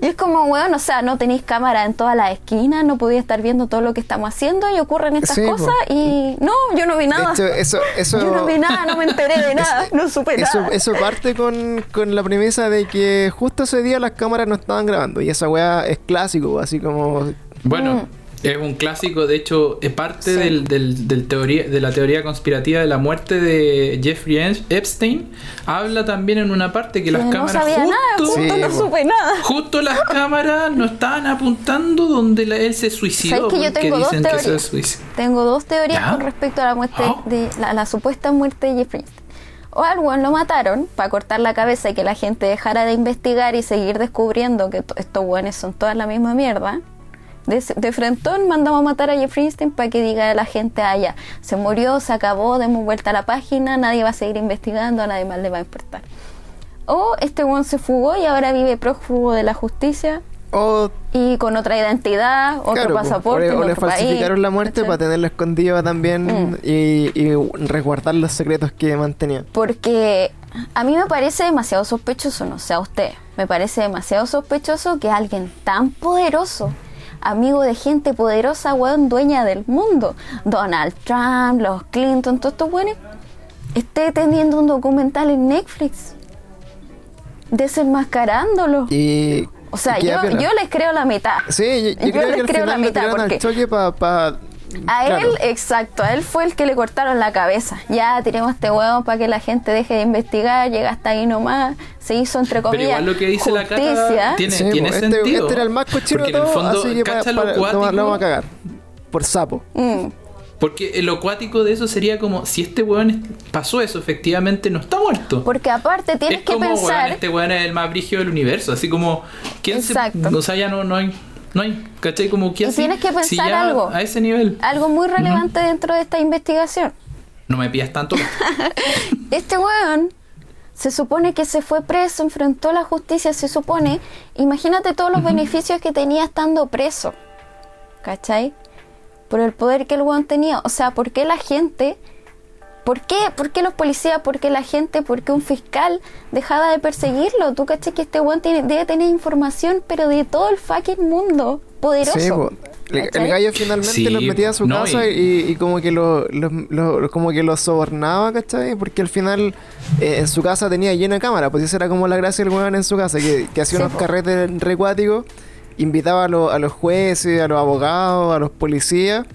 Y es como, weón, o sea, no tenéis cámara en todas las esquinas, no podía estar viendo todo lo que estamos haciendo y ocurren estas Sí, cosas y no, yo no vi nada. hecho, eso, eso, yo no vi nada, no me enteré de nada, no supe Eso, nada. eso parte con, con la premisa de que justo ese día las cámaras no estaban grabando. Y esa weá es clásico, así como. Bueno, es un clásico, de hecho, es parte. Sí. del, del- del teoría, de la teoría conspirativa de la muerte de Jeffrey Epstein. Habla también en una parte que las no cámaras sabía justo, nada, justo Sí, no supe nada. justo las cámaras no estaban apuntando donde la- él se suicidó. ¿Sabes que yo tengo dos que se. Tengo dos teorías ¿Ya? con respecto a la muerte Oh. de la, la supuesta muerte de Jeffrey Epstein. O al weón lo mataron para cortar la cabeza y que la gente dejara de investigar y seguir descubriendo que to- estos weones son todas la misma mierda. De, de frentón mandamos a matar a Jeffrey Epstein para que diga a la gente, ah, ya, se murió, se acabó, demos vuelta a la página, nadie va a seguir investigando, a nadie más le va a importar. O este weón se fugó y ahora vive prófugo de la justicia O, y con otra identidad, otro claro, po, pasaporte, o le, o falsificaron país, la muerte ¿cachai? para tenerla escondida también Mm. y, y resguardar los secretos que mantenía. Porque a mí me parece demasiado sospechoso, no sé a usted, me parece demasiado sospechoso que alguien tan poderoso, amigo de gente poderosa, weón, dueña del mundo, Donald Trump, los Clinton, todos estos buenos, esté teniendo un documental en Netflix, desenmascarándolo. Y. O sea, yo, yo les creo la mitad. Sí, yo, yo yo creo les que creo la mitad, porque- choque para. A él, exacto, a él fue el que le cortaron la cabeza. Ya tiremos este huevo para que la gente deje de investigar, llega hasta ahí nomás, se hizo entre Pero comillas igual lo que dice la justicia. Cata tiene, Sí, tiene po, este, sentido. este era el más cochino de en el todo, fondo, así que para- lo, cuático. lo vamos a cagar. Por sapo. Mm, Porque lo acuático de eso sería como si este weón pasó eso, efectivamente no está muerto. Porque aparte tienes es que como, pensar, weón, este weón es el más brígido del universo. Así como, ¿quién Exacto. se.? O sea, ya no, no hay. No hay, ¿cachai? Como que Y así, tienes que si pensar ya algo. A ese nivel. algo muy relevante dentro de esta investigación. No me pidas tanto. Este weón se supone que se fue preso, enfrentó la justicia, se supone. Imagínate todos los beneficios que tenía estando preso. ¿Cachai? Por el poder que el weón tenía. O sea, ¿por qué la gente... ¿Por qué, ¿Por qué los policías? ¿Por qué la gente? ¿Por qué un fiscal dejaba de perseguirlo? ¿Tú cachai que este weón tiene- debe tener información, pero de todo el fucking mundo poderoso? Sí, po. El, gallo finalmente Sí, los metía a su no, casa y- y, como que lo, lo- lo- como que lo sobornaba, ¿cachai? Porque al final eh, en su casa tenía llena de cámara, pues esa era como la gracia del weón en su casa, que, que hacía Sí, unos po. carretes recuáticos, invitaba a, los- a los jueces, a los abogados, a los policías,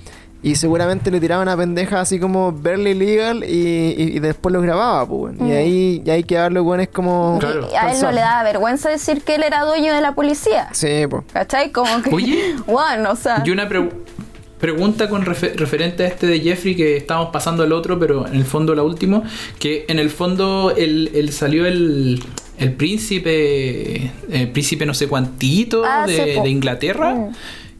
y seguramente le tiraba una pendeja así como barely legal y, y- y después los grababa, pues. Y Mm. ahí, y ahí quedaban los weones como... Claro. Y a él no le daba vergüenza decir que él era dueño de la policía. Sí, pues. ¿Cachai? Como que. Oye. Bueno, o sea. Y una pre- pregunta con refe- referente a este de Jeffrey que estábamos pasando al otro, pero en el fondo la última, que en el fondo el, el salió el, el príncipe, el príncipe no sé cuantito Ah, de, sí, po. de Inglaterra. Mm.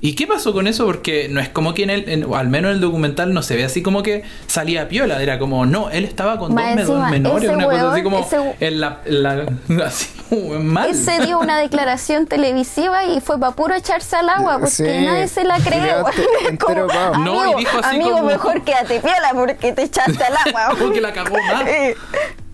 ¿Y qué pasó con eso? Porque no es como que en el, en- o al menos en el documental no se ve así como que salía piola, era como, no, él estaba con Más dos, encima, menores, una cosa así como ese- en la, en la- así como mal. Él se dio una declaración televisiva y fue para puro echarse al agua porque Sí. nadie se la cree. Quedaste weón. entero Como, pavo. No, y amigo, dijo así amigo como- mejor quédate piola porque te echaste al agua. Como que la cagó más.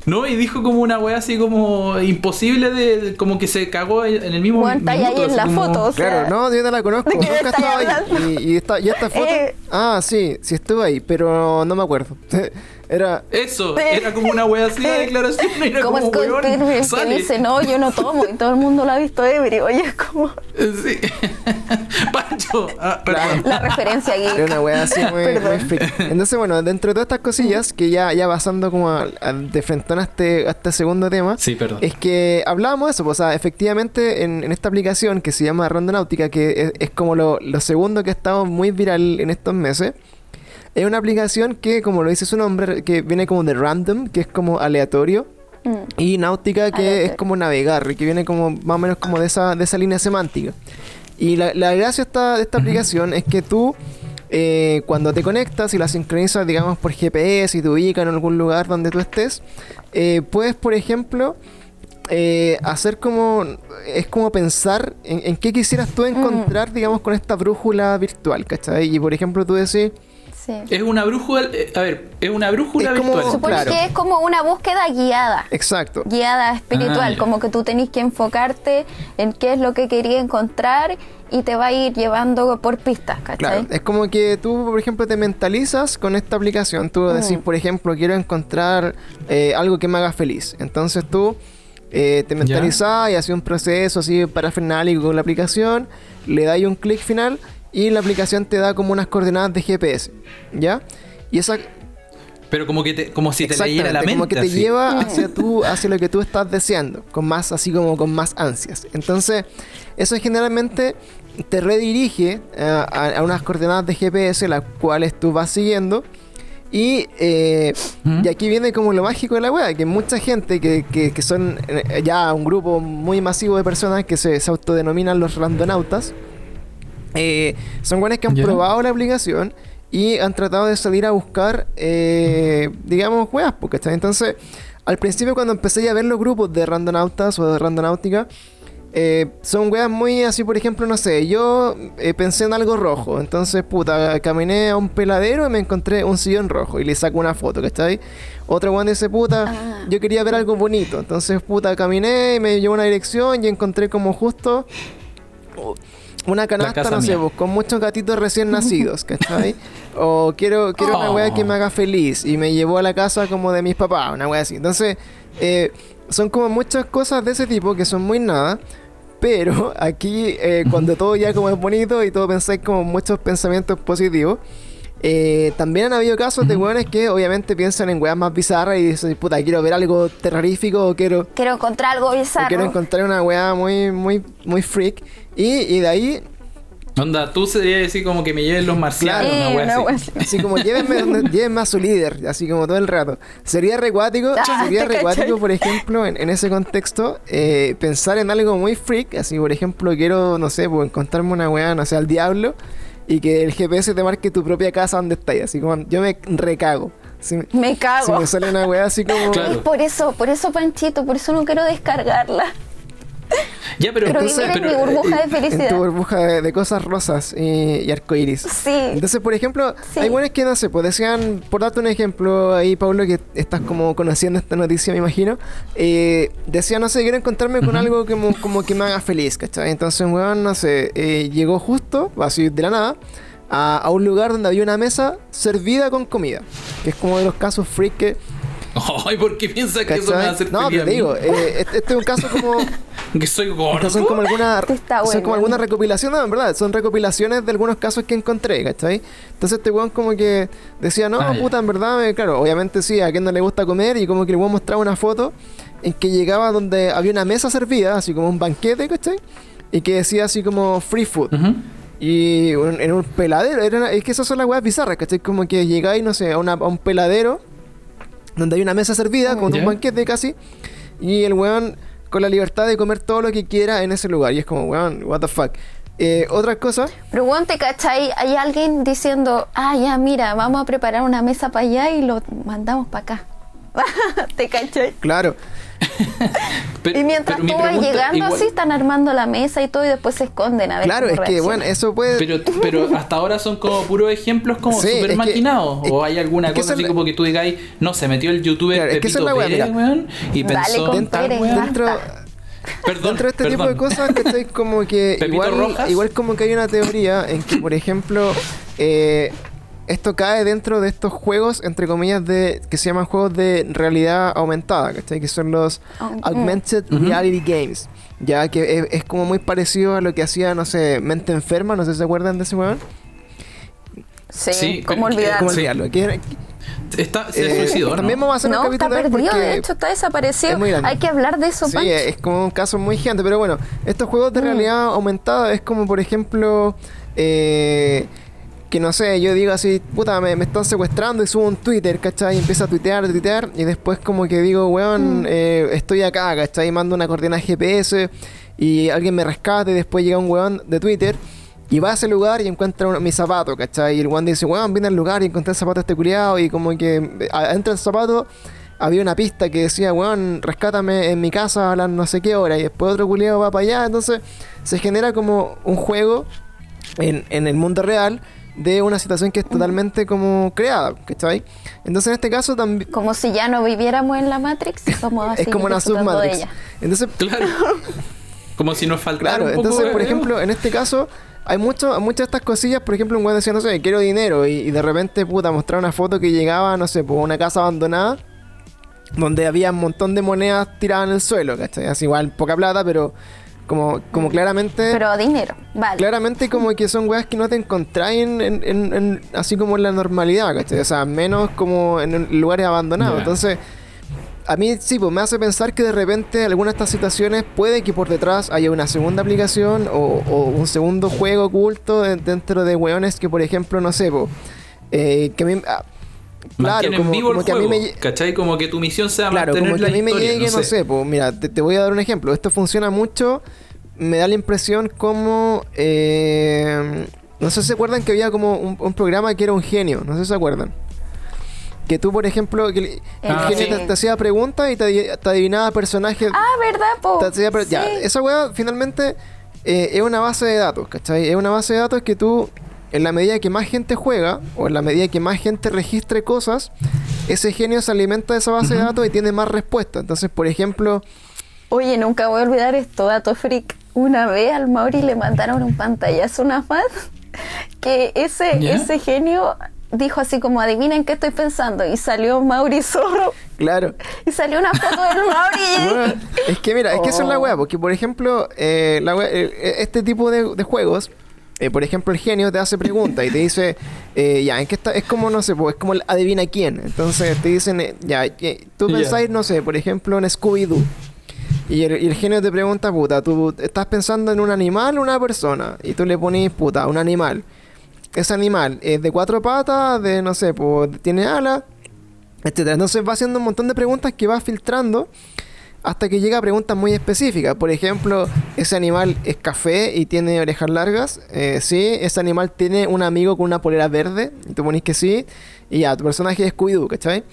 No, y dijo como una wea así como imposible de, de- como que se cagó en el mismo está ahí en la como- foto. O sea, Claro, no, yo no la conozco, ¿de qué me nunca estaba ahí. Y, y esta, y esta foto. Eh. Ah, sí, sí estuve ahí, pero no me acuerdo. Era. Eso, Eh. era como una wea así de declaración. Era Como como, Scott weón, Pilgrim que dice, no, yo no tomo y todo el mundo lo ha visto ebrio. Oye, es como... Sí. Pancho. Ah, perdón. La referencia Era aquí. una wea así muy, muy freak. Entonces, bueno, dentro de todas estas cosillas, que ya, ya pasando como a- a- de frente a este, a este segundo tema, Sí, perdón. es que hablábamos de eso, pues, o sea, efectivamente en, en esta aplicación que se llama Randonáutica, que es, es como lo, lo segundo que ha estado muy viral en estos meses, es una aplicación que, como lo dice su nombre, que viene como de random, que es como aleatorio, Mm. y náutica, que Aleatorio. es como navegar, que viene como más o menos como de esa, de esa línea semántica. Y la, la gracia de esta, de esta aplicación es que tú, eh, cuando te conectas y la sincronizas, digamos, por GPS y te ubica en algún lugar donde tú estés, eh, puedes, por ejemplo, eh, hacer como. Es como pensar en, en qué quisieras tú encontrar, digamos, con esta brújula virtual, ¿cachai? Y por ejemplo, tú decís. Sí. Es una brújula. eh, a ver, es una brújula Es como- virtual. Supone claro. que es como una búsqueda guiada. Exacto. Guiada espiritual, Ah, como que tú tenés que enfocarte en qué es lo que querías encontrar y te va a ir llevando por pistas, ¿cachai? Claro, es como que tú, por ejemplo, te mentalizas con esta aplicación. Tú decís, Mm. por ejemplo, quiero encontrar eh, algo que me haga feliz. Entonces tú eh, te mentalizas y haces un proceso así parafernálico con la aplicación, le das un clic final y la aplicación te da como unas coordenadas de GPS, ¿ya? Y esa Pero como que te, como si te leyera la mente. como que te así. lleva hacia tú, hacia lo que tú estás deseando, con más, así como con más ansias. Entonces, eso generalmente te redirige eh, a, a unas coordenadas de GPS, las cuales tú vas siguiendo. Y, eh, ¿Mm? y aquí viene como lo mágico de la wea, que mucha gente que, que, que son eh, ya un grupo muy masivo de personas que se, se autodenominan los randonautas, eh, son buenos que han probado la aplicación y han tratado de salir a buscar, eh, digamos, weas, porque está entonces, al principio cuando empecé a ver los grupos de randonautas o de randonáutica, eh, son weas muy así, por ejemplo, no sé, yo eh, pensé en algo rojo, entonces, puta, caminé a un peladero y me encontré un sillón rojo y le saco una foto, ¿cachai? Otro weón dice, puta, Ah. yo quería ver algo bonito, entonces, puta, caminé y me llevó una dirección y encontré como justo una canasta, no sé, pues, con muchos gatitos recién nacidos, ¿cachai? O quiero, quiero una weá que me haga feliz y me llevó a la casa como de mis papás, una weá así. Entonces, eh, son como muchas cosas de ese tipo que son muy nada. Pero aquí, eh, cuando todo ya como es bonito y todo pensáis como muchos pensamientos positivos, eh, también han habido casos de weones que obviamente piensan en weas más bizarras y dicen, puta, quiero ver algo terrorífico o quiero, Quiero encontrar algo o quiero bizarro. encontrar una wea muy, muy, muy freak. Y, y de ahí Onda, tú sería decir como que me lleven los marcianos, Claro. una wea así. wea así. Así como llévenme, donde- llévenme a su líder, así como todo el rato. Sería recuático, Ah, sería recuático, por ejemplo, en, en ese contexto, eh, pensar en algo muy freak, así por ejemplo, quiero, no sé, pues encontrarme una weá, no sé, al diablo, y que el GPS te marque tu propia casa donde estáis, así como yo me recago. Si, me- Me si cago. me sale una weá así como... Claro. Es por eso, por eso Panchito, por eso no quiero descargarla. Ya, pero, Pero vivir en mi burbuja de En felicidad. tu burbuja de, de cosas rosas y, y arcoiris. Sí. Entonces, por ejemplo, Sí. hay buenas que no sé, pues decían, por darte un ejemplo ahí, Pablo, que estás como conociendo esta noticia, me imagino. Eh, decía, no sé, quiero encontrarme con Ujú. algo como, como que me haga feliz, ¿cachai? Entonces, un weón, no sé, eh, llegó justo, así de la nada, a, a un lugar donde había una mesa servida con comida. Que es como de los casos freak que. Ay, ¿por qué piensas que eso me va a hacer No, feliz pero a te digo, eh, este, este es un caso como. Que soy gordo. Estas son como algunas son bueno. como algunas recopilaciones, no, en verdad, son recopilaciones de algunos casos que encontré, ¿cachai? Entonces este weón como que decía, no, Ah, ya. puta, en verdad, me- claro, obviamente sí, a quien no le gusta comer, y como que el weón mostraba una foto en que llegaba donde había una mesa servida, así como un banquete, ¿cachai? Y que decía así como free food. Ujú. Y un- en un peladero, era, es que esas son las weas bizarras, ¿cachai? Como que llegáis, no sé, a, una- a un peladero donde hay una mesa servida, como Ya. un banquete casi, y el weón con la libertad de comer todo lo que quiera en ese lugar. Y es como, weón, what the fuck. Eh, otra cosa, Pero weón, te cachai, hay alguien diciendo, ah, ya, mira, vamos a preparar una mesa para allá y lo mandamos para acá. te cachai. claro, Pero- y mientras pero mi tú vas pregunta llegando igual- así, están armando la mesa y todo y después se esconden a ver claro, es que, bueno, eso puede... Pero, pero hasta ahora son como puros ejemplos como Sí, super que- maquinados. o hay alguna es que cosa así la- como que tú digáis, no, se metió el youtuber Claro, es que Pepito es la wea, Pérez, weón, y Dale pensó con en tal Pérez, weón. dentro, Perdón, dentro de este tipo de cosas, ¿cachai? Como que igual, Rojas. igual como que hay una teoría en que, por ejemplo, eh, esto cae dentro de estos juegos, entre comillas, de que se llaman juegos de realidad aumentada, ¿cachai? Que son los Oh, mm. Augmented. Reality Games. Ya que es, es como muy parecido a lo que hacía, no sé, Mente Enferma, no sé si se acuerdan de ese weón. Sí, Sí, ¿cómo Sí. olvidarlo? Que era- Está, se eh, suicidó, ¿no? También vamos a hacer un No, está capítulo de él perdido, de hecho, está desaparecido. es. Hay que hablar de eso, Sí, Pancho. es como un caso muy gigante, pero bueno, estos juegos de Mm. realidad aumentada es como, por ejemplo, eh, que no sé, yo digo así, puta, me, me están secuestrando y subo un Twitter, ¿cachai? Y empiezo a tuitear, tuitear, y después como que digo, weón, Mm. eh, estoy acá, ¿cachai? Mando una coordenada GPS y alguien me rescate y después llega un weón de Twitter. Y va a ese lugar y encuentra mi zapato, ¿cachai? Y el weón dice, weón, vine al lugar y encontré el zapato de este culiado. Y como que eh, adentro del zapato había una pista que decía, weón, rescátame en mi casa a las no sé qué hora. Y después otro culiado va para allá. Entonces se genera como un juego en, en el mundo real de una situación que es totalmente como creada, ¿cachai? Entonces en este caso también... Como si ya no viviéramos en la Matrix, vamos a Es como una submatrix. Entonces, Claro. Como si nos faltara Claro, un poco entonces, de- por ejemplo, en este caso, hay mucho, muchas de estas cosillas, por ejemplo, un weón decía, no sé, quiero dinero, y, y de repente, puta, mostrar una foto que llegaba, no sé, por una casa abandonada, donde había un montón de monedas tiradas en el suelo, ¿cachai? Así igual, poca plata, pero como, como claramente... Pero dinero, vale. Claramente como que son weas que no te encontráis en, en- en- en- así como en la normalidad, ¿cachai? O sea, menos como en lugares abandonados. Entonces, a mí sí, pues me hace pensar que de repente alguna de estas situaciones puede que por detrás haya una segunda aplicación o, o un segundo juego oculto de- dentro de weones que, por ejemplo, no sé, po, eh, que a mí... ah, Claro, como, vivo como el que a mí me... ¿cachai? Como que tu misión sea Claro, mantener como que la a mí me llegue, no sé, pues mira, te, te voy a dar un ejemplo. Esto funciona mucho, me da la impresión como... eh, no sé si se acuerdan que había como un, un programa que era un genio, no sé si se acuerdan. Que tú, por ejemplo, que el, Ah, genio sí. te, te hacía preguntas y te, te adivinaba personajes. Ah, ¿verdad, po? te hacía pre- Sí. Ya, esa weá finalmente eh, es una base de datos, ¿cachai? Es una base de datos que tú, en la medida que más gente juega, o en la medida que más gente registre cosas, ese genio se alimenta de esa base de datos y tiene más respuestas. Entonces, por ejemplo, Oye, nunca voy a olvidar esto, dato freak. Una vez al Mauri le mandaron un pantallazo una más que ese, ¿Ya? ese genio dijo así como adivinen qué estoy pensando y salió Mauri Zorro claro. y salió una foto del Mauri Bueno, es que mira, es que esa es la Oh. weá, porque por ejemplo, eh, la wea- eh, este tipo de, de juegos, eh, por ejemplo, el genio te hace preguntas y te dice, eh, ya, ¿en qué está? Es como, no sé, pues, es como el adivina quién. Entonces te dicen, eh, ya, eh, tú pensáis, no sé, por ejemplo, en Scooby-Doo. Y el, y genio te pregunta, puta, tú estás pensando en un animal o una persona. Y tú le pones, puta, un animal. Ese animal es de cuatro patas, de, no sé, pues, tiene alas, etcétera. Entonces va haciendo un montón de preguntas que va filtrando hasta que llega a preguntas muy específicas. Por ejemplo, ese animal es café y tiene orejas largas. Eh, sí, ese animal tiene un amigo con una polera verde. Y tú pones que sí. Y ya, tu personaje es Scooby-Doo, ¿cachai?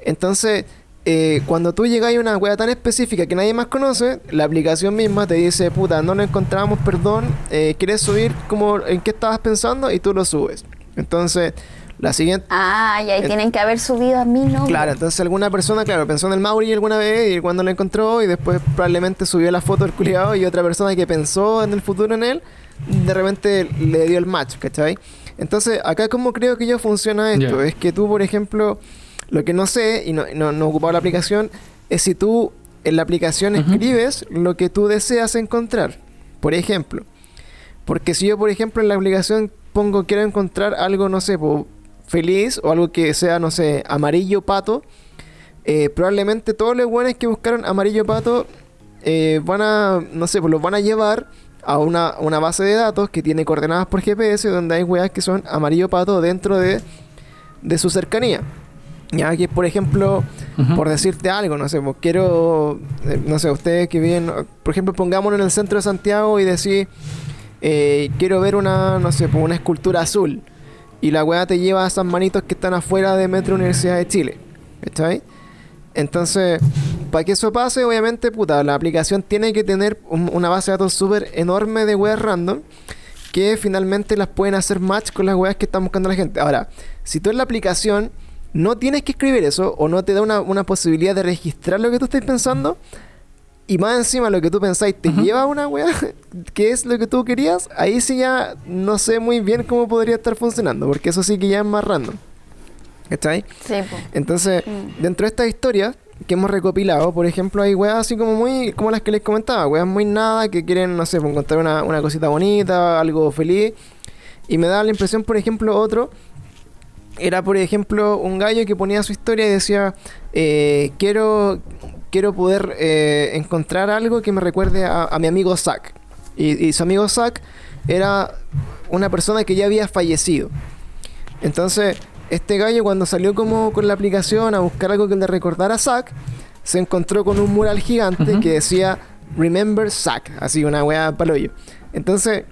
Entonces, eh, cuando tú llegas a una wea tan específica que nadie más conoce, la aplicación misma te dice, puta, no lo encontramos, perdón, eh, ¿quieres subir como en qué estabas pensando? Y tú lo subes. Entonces, la siguiente... ah, y ahí Eh, tienen que haber subido a mi nombre. Claro, entonces alguna persona, claro, pensó en el Mauri alguna vez y cuando lo encontró y después probablemente subió la foto del culiado y otra persona que pensó en el futuro en él, de repente le dio el match, ¿cachai? Entonces, acá como creo que yo funciona esto, es que tú, por ejemplo, lo que no sé y no, no, no he ocupado la aplicación, es si tú en la aplicación escribes lo que tú deseas encontrar. Por ejemplo, porque si yo, por ejemplo, en la aplicación pongo quiero encontrar algo, no sé, po, feliz o algo que sea, no sé, amarillo pato, eh, probablemente todos los buenos que buscaron amarillo pato eh, van a, no sé, pues los van a llevar a una, una base de datos que tiene coordenadas por GPS donde hay weas que son amarillo pato dentro de, de su cercanía. Ya que, por ejemplo, por decirte algo, no sé, pues quiero, eh, no sé, ustedes que viven, por ejemplo, pongámonos en el centro de Santiago y decir, eh, quiero ver una, no sé, pues una escultura azul. Y la weá te lleva a esas manitos que están afuera de Metro Universidad de Chile. ¿Cachai? Entonces, para que eso pase, obviamente, puta, la aplicación tiene que tener un- una base de datos súper enorme de weas random que finalmente las pueden hacer match con las weas que están buscando la gente. Ahora, si tú en la aplicación no tienes que escribir eso o no te da una, una posibilidad de registrar lo que tú estás pensando, y más encima lo que tú pensáis te lleva a una weá que es lo que tú querías, ahí sí ya no sé muy bien cómo podría estar funcionando, porque eso sí que ya es más random. ¿Cachai? Sí, po. Entonces, Mm. dentro de estas historias que hemos recopilado, por ejemplo, hay weas así como muy, como las que les comentaba, weas muy nada, que quieren, no sé, pues, encontrar una, una cosita bonita, algo feliz. Y me da la impresión, por ejemplo, otro, era por ejemplo un gallo que ponía su historia y decía, eh, quiero, quiero poder eh, encontrar algo que me recuerde a, a mi amigo Zack. Y, y su amigo Zack era una persona que ya había fallecido. Entonces, este gallo cuando salió como con la aplicación a buscar algo que le recordara a Zack, se encontró con un mural gigante que decía Remember Zack, así una weá paloyo. Entonces,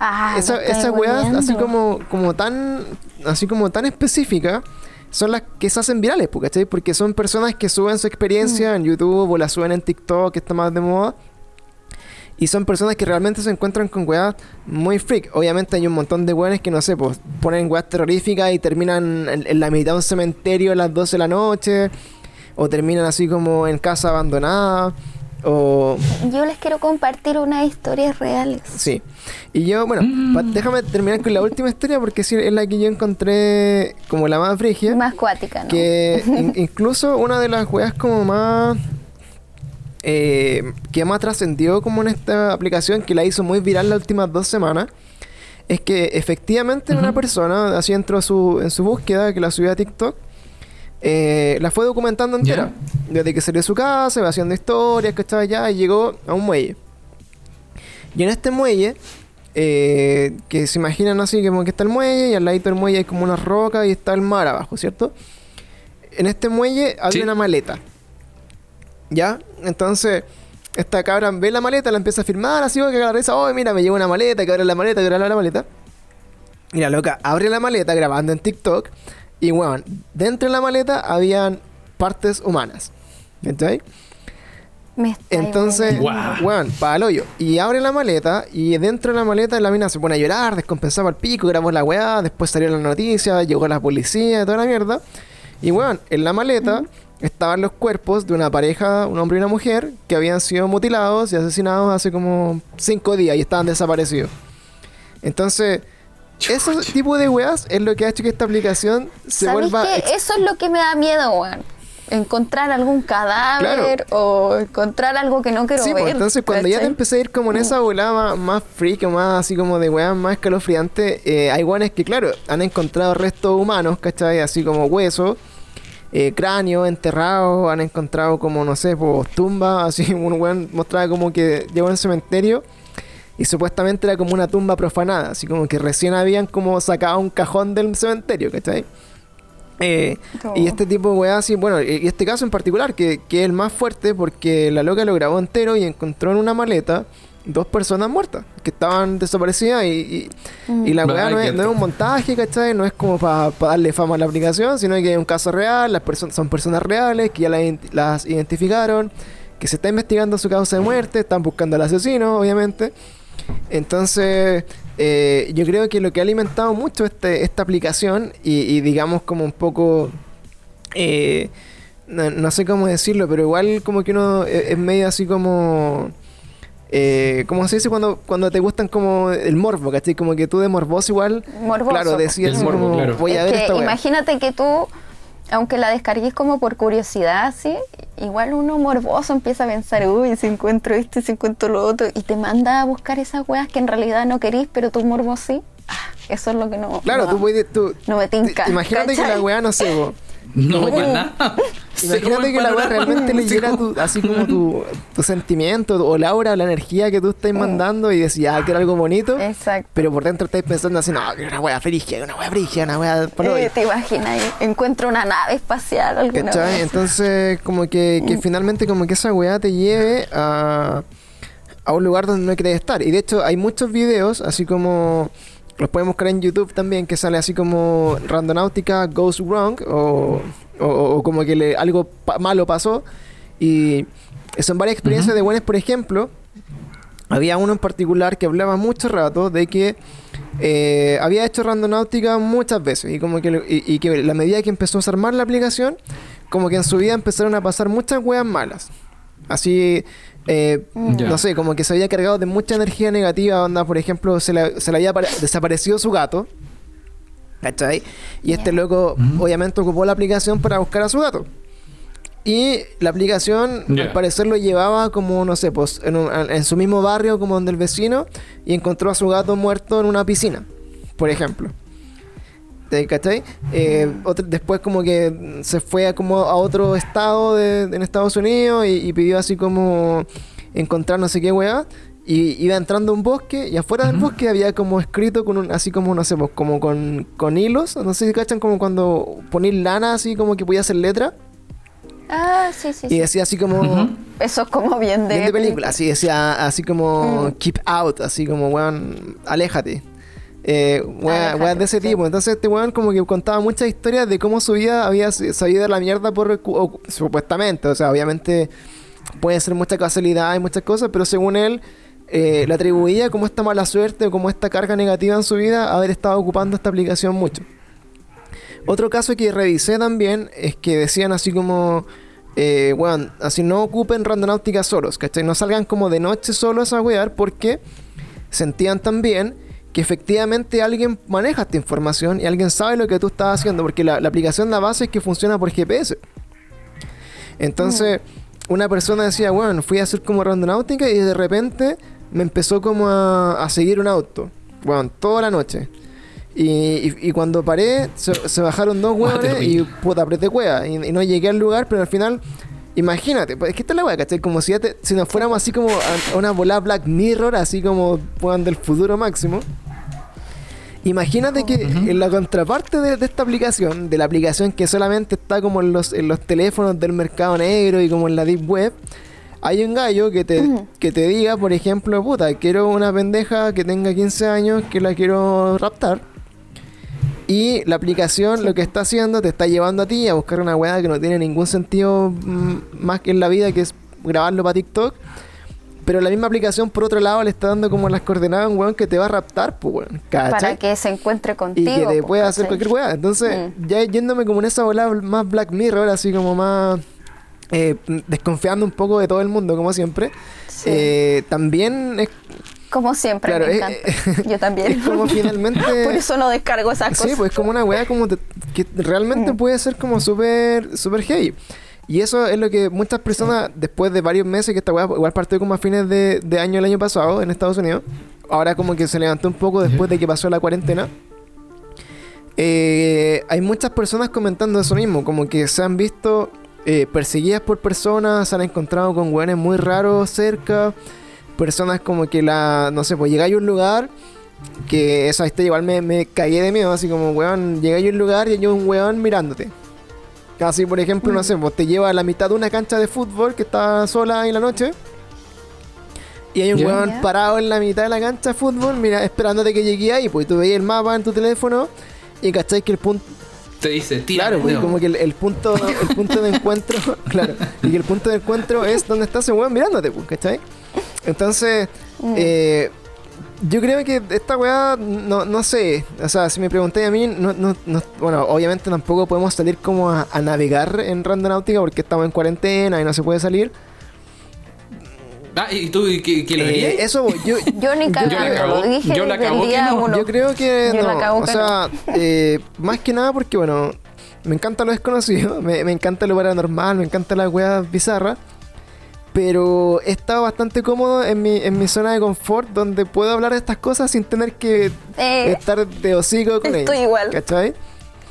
Ah, esa, estáis esas weas así como, como tan así como tan específicas son las que se hacen virales, ¿cachai? Porque son personas que suben su experiencia en YouTube o la suben en TikTok, que está más de moda. Y son personas que realmente se encuentran con weas muy freak. Obviamente hay un montón de weones que no sé, pues ponen weas terroríficas y terminan en, en la mitad de un cementerio a las 12 de la noche. O terminan así como en casa abandonada. O Yo les quiero compartir unas historias reales. Sí. Y yo, bueno, pa- déjame terminar con la última historia porque sí, es la que yo encontré como la más frigia. Más cuática, ¿no? Que in- incluso una de las weas como más... eh, que más trascendió como en esta aplicación, que la hizo muy viral las últimas dos semanas, es que efectivamente una persona, así entró a su, en su búsqueda, que la subió a TikTok, eh, la fue documentando entera. Desde que salió de su casa, iba haciendo historias, que estaba allá, y llegó a un muelle. Y en este muelle, eh, que se imaginan así, como que está el muelle, y al ladito del muelle hay como una roca y está el mar abajo, ¿cierto? En este muelle había Sí. una maleta. ¿Ya? Entonces, esta cabra ve la maleta, la empieza a firmar, así, que la risa, oh, mira, me llevo una maleta, que abre la maleta, que abre la maleta. Y la loca abre la maleta grabando en TikTok. Y, weón, dentro de la maleta habían partes humanas. Estáis Entonces. Guau. weón, para el hoyo. Y abre la maleta y dentro de la maleta la mina se pone a llorar, descompensaba el pico, grabó la weá, después salió la noticia, llegó la policía, toda la mierda. Y weón, en la maleta estaban los cuerpos de una pareja, un hombre y una mujer, que habían sido mutilados y asesinados hace como cinco días y estaban desaparecidos. Entonces, ese tipo de weas es lo que ha hecho que esta aplicación se ¿Sabes vuelva... qué? Eso es lo que me da miedo, weón. Encontrar algún cadáver o encontrar algo que no quiero Sí, ver. pues entonces cuando ya te empecé a ir como en esa volada más, más freak, o más así como de weas más escalofriante, eh, hay guanes que, claro, han encontrado restos humanos, ¿cachai? Así como huesos, eh, cráneo enterrados, han encontrado como, no sé, pues tumbas, así un weón mostraba como que llegó a un cementerio y supuestamente era como una tumba profanada, así como que recién habían como sacado un cajón del cementerio, ¿cachai? Eh, Oh. y este tipo de weas así, bueno, y este caso en particular, que, que es el más fuerte porque la loca lo grabó entero y encontró en una maleta dos personas muertas que estaban desaparecidas y, y, Mm. y la weá no, es, no es un montaje, ¿cachai? No es como para darle fama a la aplicación, sino que es un caso real, las personas son personas reales que ya las identificaron, que se está investigando su causa de muerte, están buscando al asesino, obviamente. Entonces, eh, yo creo que lo que ha alimentado mucho este, esta aplicación y, y digamos como un poco, eh, no, no sé cómo decirlo, pero igual como que uno es, es medio así como... Eh, ¿Cómo se dice cuando, cuando te gustan como el morbo, ¿cachai? Como que tú de morboso igual, Morboso. claro, decías como, claro. voy a Es ver que esta weá. imagínate que tú, aunque la descargues como por curiosidad, ¿sí? igual uno morboso empieza a pensar, uy, si encuentro esto si encuentro lo otro, y te manda a buscar esas weas que en realidad no querís, pero tu morbo sí. Ah, eso es lo que no. Claro, no, tú puedes... Tú, no me tinca. te- Imagínate que la weá, no sé, No, para nada. Imagínate que la weá realmente leyera tu, así como tu, tu sentimiento o la aura, la energía que tú estás mandando y decías, ah, que era algo bonito. Exacto. Pero por dentro estás pensando así, no, que una weá frigia, una weá frigia, una weá. Eh, te imaginas, encuentro una nave espacial alguna ¿Cachai? vez. Entonces, como que, que finalmente como que esa weá te lleve a, a un lugar donde no querés estar. Y de hecho hay muchos videos, así como los pueden buscar en YouTube también, que sale así como Randonáutica Goes Wrong o, o, o como que le, algo pa- malo pasó. Y son varias experiencias de buenas, por ejemplo. Había uno en particular que hablaba mucho rato de que eh, había hecho randonáutica muchas veces y como que lo- y, y que la medida que empezó a más la aplicación, como que en su vida empezaron a pasar muchas weas malas. Así eh, Ya. no sé, como que se había cargado de mucha energía negativa, onda, por ejemplo, se le, se le había apare- desaparecido su gato, ¿cachai? Y este loco obviamente ocupó la aplicación para buscar a su gato. Y la aplicación, al parecer, lo llevaba como, no sé, pues en, un- en su mismo barrio como donde el vecino y encontró a su gato muerto en una piscina, por ejemplo. ¿Te cachai? Eh, otro- después como que se fue a, como a otro estado de, en Estados Unidos y, y pidió así como encontrar no sé qué weá. Y iba entrando a un bosque y afuera del bosque había como escrito con un, así como, no sé, pues, como con, con hilos. No sé si cachan como cuando poner lana así como que podía hacer letra. Ah, sí, sí, Y decía así como... Eso es como bien de, Bien de película, así decía, así como Mm. keep out, así como weón, aléjate. Eh, Aléjate, weas de ese tipo. Entonces este weón como que contaba muchas historias de cómo su vida había salido de la mierda por o- supuestamente. O sea, obviamente puede ser mucha casualidad y muchas cosas, pero según él eh, le atribuía como esta mala suerte o como esta carga negativa en su vida haber estado ocupando esta aplicación mucho. Otro caso que revisé también es que decían así como, eh, weón, así no ocupen randonáutica solos, ¿cachai? No salgan como de noche solos a wear porque sentían también que efectivamente alguien maneja esta información y alguien sabe lo que tú estás haciendo, porque la, la aplicación, la base es que funciona por GPS. Entonces, una persona decía, bueno, fui a hacer como randonáutica y de repente me empezó como a, a seguir un auto, bueno, toda la noche. Y, y- y cuando paré, se, se bajaron dos hueones y puta, apreté cueva. Y, y no llegué al lugar, pero al final, imagínate, pues es que esta es la hueá, ¿cachai? Como si, ya te- si nos fuéramos así como a, a una volada Black Mirror, así como puedan del futuro máximo. Imagínate que en la contraparte de, de esta aplicación, de la aplicación que solamente está como en los, en los teléfonos del mercado negro y como en la deep web, hay un gallo que te, que te diga, por ejemplo, puta, quiero una pendeja que tenga 15 años que la quiero raptar. Y la aplicación lo que está haciendo te está llevando a ti a buscar una weá que no tiene ningún sentido mm, más que en la vida, que es grabarlo para TikTok. Pero la misma aplicación, por otro lado, le está dando como las coordenadas a un weón que te va a raptar, pues weón. para que se encuentre y contigo. que te po, pueda hacer cualquier weá. Entonces, Mm. ya yéndome como en esa bola más Black Mirror, así como más eh, desconfiando un poco de todo el mundo, como siempre. Sí. eh, también es, Como siempre, claro, me es- encanta. Yo también. es como finalmente. Por eso no descargo esas Sí, cosas. pues como una weá como te- que realmente Mm. puede ser como súper súper heavy. Y eso es lo que muchas personas, después de varios meses, que esta weá igual partió como a fines de, de año el año pasado en Estados Unidos, ahora como que se levantó un poco después de que pasó la cuarentena. Eh, hay muchas personas comentando eso mismo, como que se han visto eh, perseguidas por personas, se han encontrado con weones muy raros cerca, personas como que la, no sé, pues llegáis a un lugar que esa historia igual me, me cagué de miedo, así como, weón, llegáis a un lugar y hay un weón mirándote. Casi, por ejemplo, no sé, pues te lleva a la mitad de una cancha de fútbol que está sola en la noche. Y hay un Ya. weón parado en la mitad de la cancha de fútbol, mira, esperándote que llegue ahí, pues tú veías el mapa en tu teléfono y cacháis que el punto, Te dice, tira. claro, pues, no. como que el, el punto, el punto de encuentro, claro, y que el punto de encuentro es donde está ese weón mirándote, pues, ¿cachai? Entonces, Mm. eh, yo creo que esta weá, no, no sé, o sea, si me preguntáis a mí, no, no, no- bueno, obviamente tampoco podemos salir como a, a navegar en Randonáutica porque estamos en cuarentena y no se puede salir. Ah, ¿y tú qué, qué lo Eh, eso, yo, Yo ni la cagando, lo dije yo la el que no. Yo creo que Yo la no. O que sea, eh, más que nada porque, bueno, me encanta lo desconocido, me, me encanta lo paranormal, me encanta las weas bizarras. Pero he estado bastante cómodo en mi, en mi zona de confort donde puedo hablar de estas cosas sin tener que Eh, estar de hocico con estoy ellas, igual. ¿Cachai?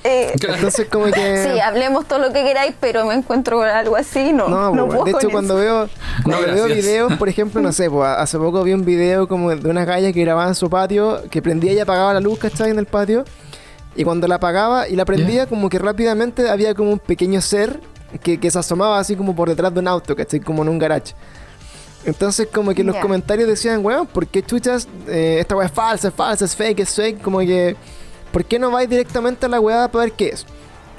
eh, Entonces, como que. sí, hablemos todo lo que queráis, pero me encuentro con algo así, no. No, No, pues, puedo de hecho con cuando eso. veo, cuando No, veo videos, por ejemplo, no sé, pues, hace poco vi un video como de una galla que grababa en su patio, que prendía y apagaba la luz, ¿cachai? En el patio. Y cuando la apagaba y la prendía, como que rápidamente había como un pequeño ser que, que se asomaba así como por detrás de un auto, ¿cachai? Como en un garage. Entonces como que los comentarios decían, weón, ¿por qué chuchas? eh, esta weá es falsa, es falsa, es fake, es fake. Como que, ¿por qué no vais directamente a la weá para ver qué es?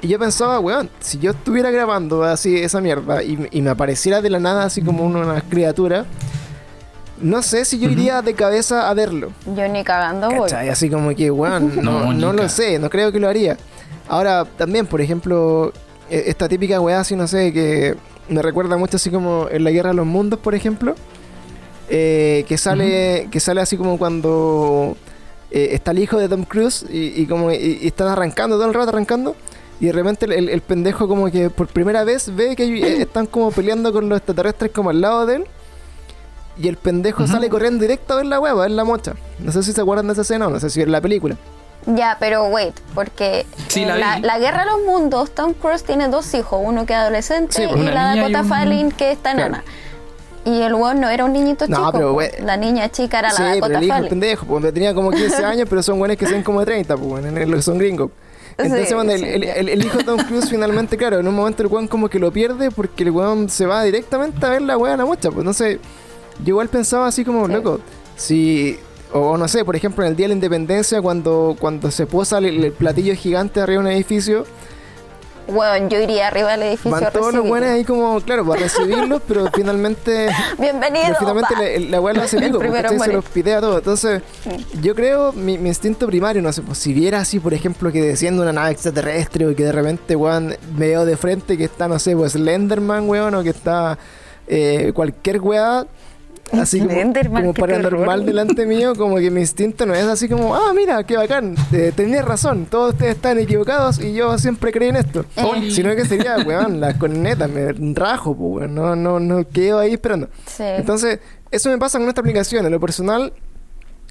Y yo pensaba, weón, si yo estuviera grabando así esa mierda y, y me apareciera de la nada así como una, una criatura, no sé si yo iría de cabeza a verlo. Yo ni cagando voy. Así como que, weón, no, No, no lo sé, no creo que lo haría. Ahora, también, por ejemplo, esta típica weá así, no sé, que me recuerda mucho así como en la Guerra de los Mundos, por ejemplo. eh, que sale que sale así como cuando eh, está el hijo de Tom Cruise y, y como y, y están arrancando todo el rato arrancando y de repente el, el- el pendejo como que por primera vez ve que eh, están como peleando con los extraterrestres como al lado de él y el pendejo sale corriendo directo a ver la hueva, a ver la mocha. No sé si se acuerdan de esa escena o no sé si es la película. Ya, pero wait, porque Sí, la la, vi. la Guerra de los Mundos, Tom Cruise tiene dos hijos, uno que es adolescente Sí, y pues, una la y Dakota un- Fanning que está Claro. enana. Y el weón no era un niñito No, chico, pero, we- la niña chica era sí, la pero Dakota el hijo es Fanning. pendejo, pues tenía como 15 años, pero son buenos que sean como de 30, pues bueno, en el- son gringos. Entonces Sí, cuando el, sí, el- el- el hijo de Tom Cruise finalmente, claro, en un momento el weón como que lo pierde porque el weón se va directamente a ver la weá a la mocha. Pues no sé, yo igual pensaba así como, Sí. loco, si, o no sé, por ejemplo en el Día de la Independencia cuando, cuando se posa el, el platillo gigante arriba de un edificio, Weón, yo iría arriba del edificio van a todos los weones ahí como, claro, para recibirlos, pero finalmente... Bienvenido. Pero finalmente la, la weá lo hace en se los pitea todo. Entonces, yo creo, mi, mi instinto primario, no sé, pues si viera así, por ejemplo, que desciende una nave extraterrestre o que de repente, weón, me veo de frente que está, no sé, pues Slenderman, weón, o que está eh, cualquier weá, así como, Slenderman, como paranormal delante mío, como que mi instinto no es así como, ah, mira, qué bacán, eh, tenías razón, todos ustedes están equivocados y yo siempre creí en esto. Oli. Sino que sería, weón, la corneta, me rajo, pues, weón, no, no, no quedo ahí esperando. Sí. Entonces, eso me pasa con esta aplicación. En lo personal,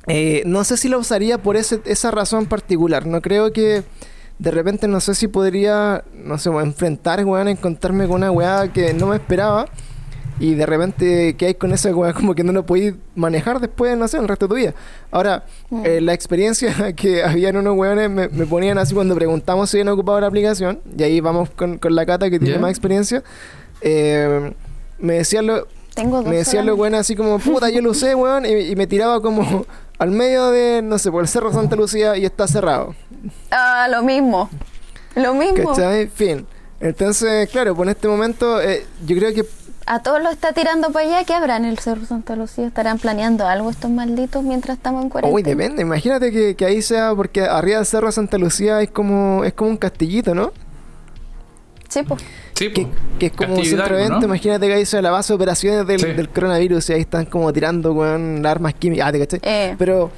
eh, no sé si la usaría por ese, esa razón particular. No creo que de repente, no sé si podría, no sé, enfrentar, weón, encontrarme con una weá que no me esperaba. Y de repente, ¿qué hay con esa weá? Como que no lo podéis manejar después, no sé, el resto de tu vida. Ahora, Mm. eh, la experiencia que habían unos weones me, me ponían así cuando preguntamos si habían ocupado la aplicación. Y ahí vamos con, con la cata que tiene Ya. más experiencia. eh, me decían lo, Tengo me lo bueno así como, puta, yo lo usé, weón, y, y me tiraba como al medio de, no sé, por el Cerro Santa Lucía y está cerrado. Ah, lo mismo. Lo mismo. ¿Cachai? Fin. Entonces, claro, pues en este momento eh, yo creo que A todos los está tirando para allá. ¿Qué habrá en el Cerro Santa Lucía? ¿Estarán planeando algo estos malditos mientras estamos en cuarentena? Uy, depende. Imagínate que, que ahí sea, porque arriba del Cerro Santa Lucía es como, es como un castillito, ¿no? Sí, pues. Sí, Que, que es como un centro de evento. ¿no? Imagínate que ahí sea la base de operaciones del, Sí. del coronavirus y ahí están como tirando, weón, armas químicas. Ah, ¿te cachai? Eh. Pero,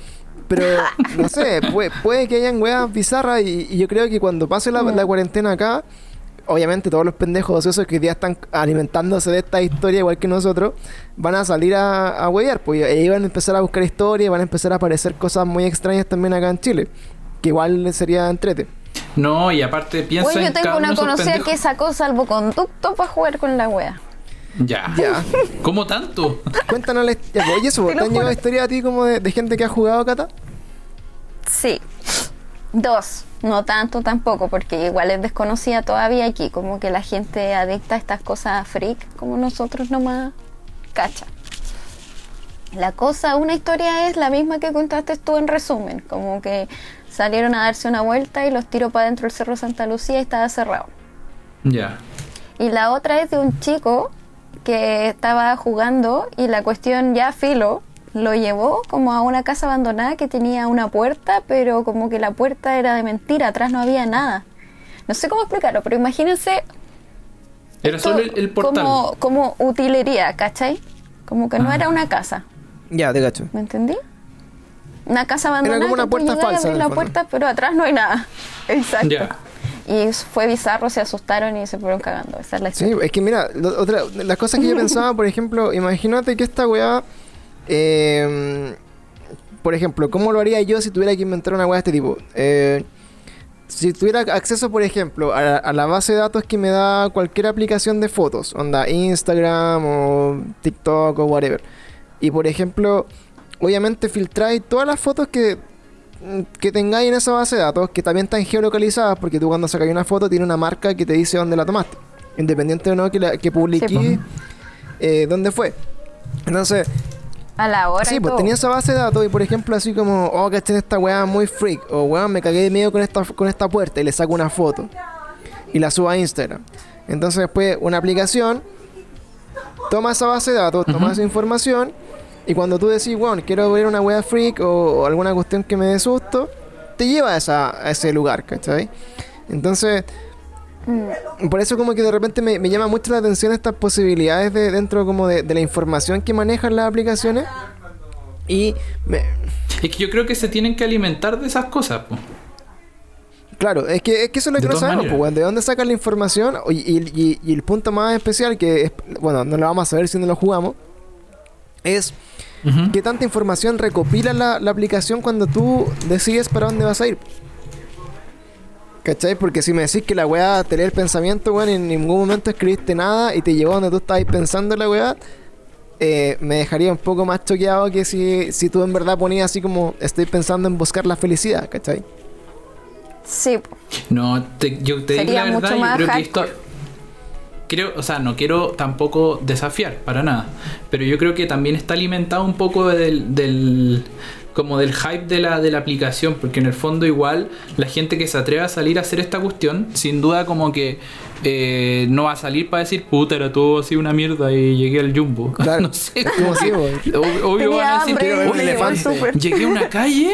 pero, no sé, puede, puede que hayan weas bizarras y, y yo creo que cuando pase la, Mm. la cuarentena acá, obviamente todos los pendejos ociosos que hoy día están alimentándose de esta historia igual que nosotros, van a salir a, a huevear, pues y ahí van a empezar a buscar historias, van a empezar a aparecer cosas muy extrañas también acá en Chile, que igual sería entrete. No, y aparte piensa Oye, yo en tengo uno una conocida que sacó salvoconducto para jugar con la wea. Ya. Ya, ¿Cómo tanto? cuéntanos la pues, Oye, eso, Te ¿te han llegado historias a ti como de, de gente que ha jugado, Cata? Sí. Dos. No tanto tampoco, porque igual es desconocida todavía aquí. Como que la gente adicta a estas cosas freak, como nosotros nomás cacha. La cosa, una historia es la misma que contaste tú en resumen. Como que salieron a darse una vuelta y los tiró para dentro del Cerro Santa Lucía y estaba cerrado. Ya. Y la otra es de un chico que estaba jugando y la cuestión ya filo lo llevó como a una casa abandonada que tenía una puerta, pero como que la puerta era de mentira, atrás no había nada. No sé cómo explicarlo, pero imagínense Era esto solo el, el portal. como, como utilería, ¿cachai? Como que no Ah. era una casa, Ya, te cacho. ¿me entendí? Una casa abandonada como una puerta falsa, en la puerta, pero atrás no hay nada. Exacto. Ya. Y fue bizarro, se asustaron y se fueron cagando. Esa es la Sí, historia. es que mira, lo- otra, las cosas que yo pensaba, por ejemplo, imagínate que esta weá, eh, por ejemplo, ¿cómo lo haría yo si tuviera que inventar una weá de este tipo? Eh, si tuviera acceso, por ejemplo, a, a la base de datos que me da cualquier aplicación de fotos, onda Instagram o TikTok o whatever, y por ejemplo, obviamente filtráis todas las fotos que que tengáis en esa base de datos, que también están geolocalizadas, porque tú cuando sacas una foto tiene una marca que te dice dónde la tomaste, independiente o no que, la, que publiqué Sí, eh, dónde fue. Entonces, A la hora. sí, y pues todo. tenía esa base de datos y por ejemplo así como, oh, caché esta weá muy freak, o weón, me cagué de miedo con esta, con esta puerta y le saco una foto y la subo a Instagram. Entonces después una aplicación toma esa base de datos, toma esa información y cuando tú decís, bueno, quiero ver una wea freak o, o alguna cuestión que me dé susto, te lleva a, esa, a ese lugar, ¿cachai? Entonces, Por eso como que de repente me, me llama mucho la atención estas posibilidades de dentro como de, de la información que manejan las aplicaciones. Y me, Es que yo creo que se tienen que alimentar de esas cosas, po. Claro, es que, es que eso es lo que no sabemos, pues, de dónde sacan la información y, y- y- y el punto más especial que, es, bueno, no lo vamos a saber si no lo jugamos, es Ujú. qué tanta información recopila la, la aplicación cuando tú decides para dónde vas a ir. ¿Cachai? Porque si me decís que la weá te lee el pensamiento, weón, y en ningún momento escribiste nada y te llevó donde tú estabas pensando la weá, eh, me dejaría un poco más choqueado que si, si tú en verdad ponías así como estoy pensando en buscar la felicidad, ¿cachai? Sí. No, te- yo te digo la mucho verdad, yo creo que esto... Creo, o sea, no quiero tampoco desafiar, para nada. Pero yo creo que también está alimentado un poco del... del como del hype de la, de la aplicación, porque en el fondo igual la gente que se atreve a salir a hacer esta cuestión, sin duda como que eh, no va a salir para decir, puta, era todo así una mierda y llegué al jumbo. Claro. no sé. Como. Ob- Obvio Tenía van a decir. Llegué a una calle.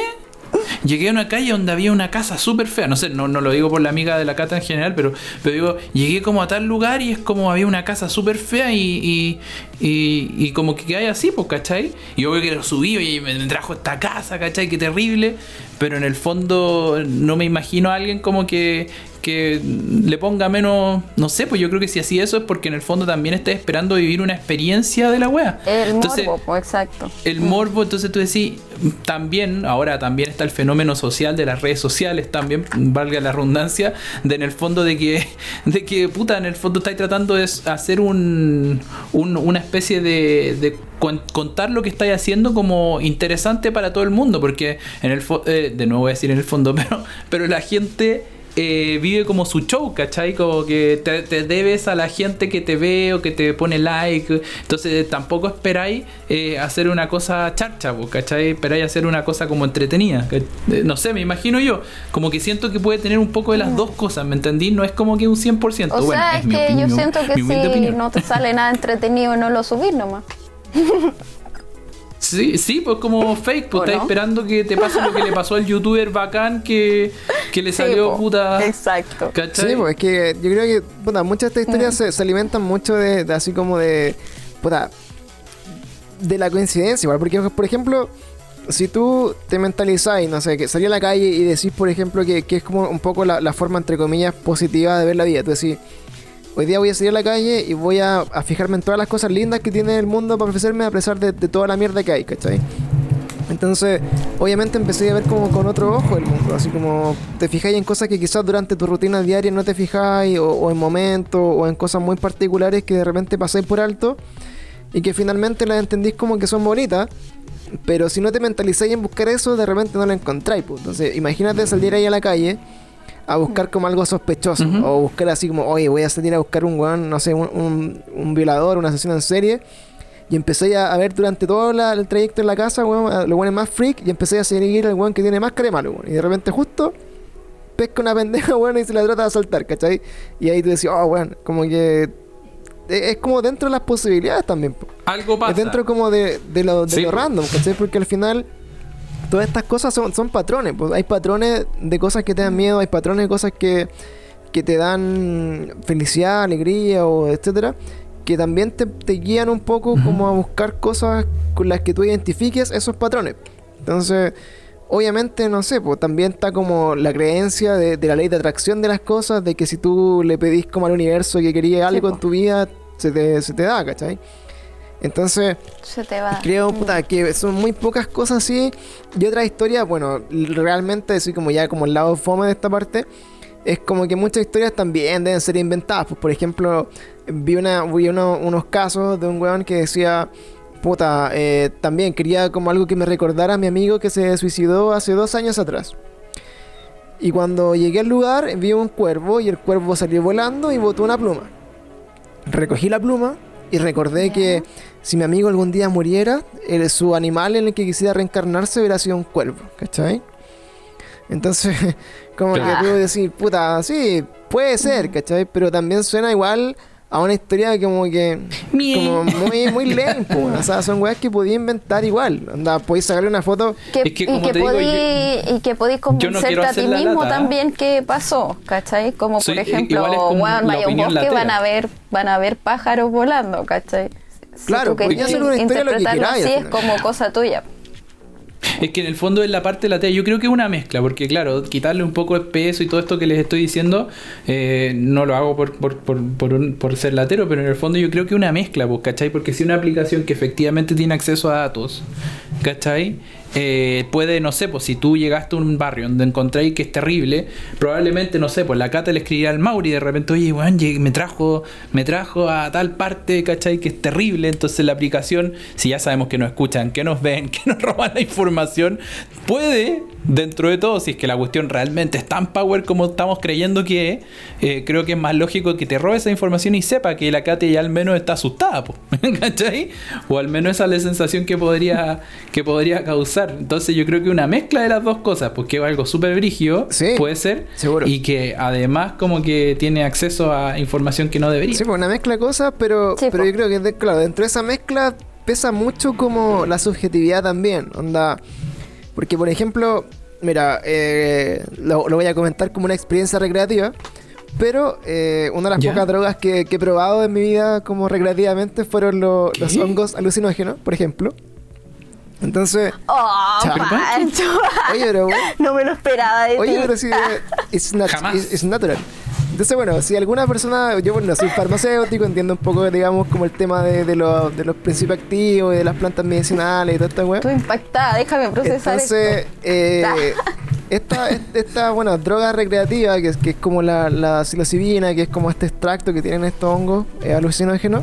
Llegué a una calle donde había una casa súper fea. No sé, no, no lo digo por la amiga de la cata en general, pero, pero digo, llegué como a tal lugar y es como había una casa súper fea y, y, y, como que hay así, pues, ¿cachai? Y obvio que lo subí y me trajo esta casa, ¿cachai? Qué terrible. Pero en el fondo no me imagino a alguien como que, que le ponga menos. No sé, pues yo creo que si así eso es porque en el fondo también está esperando vivir una experiencia de la wea. El Entonces, morbo, exacto. el morbo, entonces tú decís, también, ahora también está el fenómeno social de las redes sociales, también, valga la redundancia, de en el fondo de que, de que puta, en el fondo estáis tratando de hacer un, un- una especie de, de contar lo que estáis haciendo como interesante para todo el mundo, porque en el eh, de nuevo voy a decir en el fondo, pero, pero la gente eh, vive como su show, ¿cachai? Como que te, te debes a la gente que te ve o que te pone like. Entonces tampoco esperáis eh, hacer una cosa charcha, pues, ¿cachai? Esperáis hacer una cosa como entretenida. eh, No sé, me imagino yo. Como que siento que puede tener un poco de las dos cosas, ¿me entendí? No es como que un 100%. O bueno, sea, es mi que opinión, yo siento que si opinión. no te sale nada entretenido, no lo subís nomás. Sí, sí, pues como fake, pues ¿O estás no? esperando que te pase lo que le pasó al youtuber bacán que, que le salió puta. Exacto. ¿Cachai? Sí, pues es que yo creo que puta, muchas de estas historias Mm. se, se alimentan mucho de, de así como de puta, de la coincidencia, igual, porque por ejemplo, si tú te mentalizás y no sé, que salí a la calle y decís, por ejemplo, que, que es como un poco la, la forma entre comillas positiva de ver la vida, tú decís, hoy día voy a salir a la calle y voy a, a fijarme en todas las cosas lindas que tiene el mundo para ofrecerme a pesar de, toda la mierda que hay, ¿cachai? Entonces, obviamente empecé a ver como con otro ojo el mundo, así como te fijáis en cosas que quizás durante tu rutina diaria no te fijáis, o, o en momentos, o en cosas muy particulares que de repente pasáis por alto y que finalmente las entendís como que son bonitas, pero si no te mentalizáis en buscar eso, de repente no lo encontráis. pues. Entonces, imagínate salir ahí a la calle a buscar como algo sospechoso, o buscar así como, oye, voy a salir a buscar un weón, no sé, un, un, un violador, una asesino en serie. Y empecé a, ver durante todo la- el trayecto en la casa, weón, a los weones más freak. Y empecé a seguir al weón que tiene máscara de malo, weón. Y de repente, justo, pesca una pendeja, weón, y se la trata de asaltar, ¿cachai? Y ahí tú decís, oh, weón, como que. Es es como dentro de las posibilidades también, po. Algo pasa. Es dentro como de, de lo, de Sí, lo random, ¿cachai? Porque al final. Todas estas cosas son, son patrones. pues. Hay patrones de cosas que te dan miedo, hay patrones de cosas que, que te dan felicidad, alegría, o etcétera, que también te, te guían un poco como a buscar cosas con las que tú identifiques esos patrones. Entonces, obviamente, no sé, pues también está como la creencia de, de la ley de atracción de las cosas, de que si tú le pedís como al universo que quería algo en tu vida, se te, se te da, ¿cachai? Entonces, Se te va. Creo, puta, que son muy pocas cosas así. Y otra historia, bueno, realmente, así como ya como el lado fome de esta parte, es como que muchas historias también deben ser inventadas. Pues, por ejemplo, vi, una, vi uno- unos casos de un weón que decía, puta, eh, también quería como algo que me recordara a mi amigo que se suicidó hace dos años atrás. Y cuando llegué al lugar, vi un cuervo y el cuervo salió volando y botó una pluma. Recogí la pluma y recordé que si mi amigo algún día muriera, el- su animal en el que quisiera reencarnarse hubiera sido un cuervo, ¿cachai? Entonces, como que puedo decir, puta, sí, puede ser, ¿cachai? Pero también suena igual a una historia como que como muy muy lame, po, o sea, son weas que podía inventar igual. Anda, podéis sacarle una foto Que, Es que, y, que te digo, podí- y que podéis no convencerte a hacer ti la mismo lata, también qué pasó, ¿cachai? Como Sí, por ejemplo, como weón, vaya a un bosque, latera. van a ver, van a ver pájaros volando, ¿cachai? Si Claro, tú querías podía ser una historia lo que interpretarlo queráis, así al es como cosa tuya. Es que en el fondo es la parte de la tela. Yo creo que es una mezcla, porque claro, quitarle un poco de peso y todo esto que les estoy diciendo, eh, no lo hago por, por, por, por, un- por ser latero, pero en el fondo yo creo que es una mezcla, pues, ¿cachai? Porque si una aplicación que efectivamente tiene acceso a datos, ¿cachai? Eh, puede, no sé, pues si tú llegaste a un barrio donde encontráis que es terrible, probablemente, no sé, pues la Cata le escribirá al Mauri de repente, oye, weón, me trajo, me trajo a tal parte, ¿cachai? Que es terrible. Entonces la aplicación, si ya sabemos que nos escuchan, que nos ven, que nos roban la información, puede, dentro de todo, si es que la cuestión realmente es tan power como estamos creyendo que es, eh, creo que es más lógico que te robe esa información y sepa que la Cata ya al menos está asustada, po, ¿cachai? O al menos esa es la sensación que podría, que podría causar. Entonces yo creo que una mezcla de las dos cosas, porque es algo súper brígido, Sí, puede ser, seguro. y que además como que tiene acceso a información que no debería. Sí, pues una mezcla de cosas, pero, Sí, pero po. yo creo que, de- claro, dentro de esa mezcla pesa mucho como la subjetividad también. Onda. Porque, por ejemplo, mira, eh, lo, lo voy a comentar como una experiencia recreativa. Pero eh, una de las Ya. pocas drogas que, que he probado en mi vida como recreativamente fueron lo- los hongos alucinógenos, por ejemplo. Entonces, ¡Oh, oye, pero bueno, no me lo esperaba de Oye, ti. pero si eh, it's, nat- Jamás. it's- it's natural. Entonces, bueno, si alguna persona, yo bueno, soy farmacéutico, entiendo un poco, digamos, como el tema de, de, los, de los principios activos y de las plantas medicinales y toda esta weá. Estoy impactada, déjame procesar Entonces, esto. eh, esta, esta, bueno, droga recreativa, que es, que es como la, la psilocibina, que es como este extracto que tienen estos hongos eh, alucinógenos.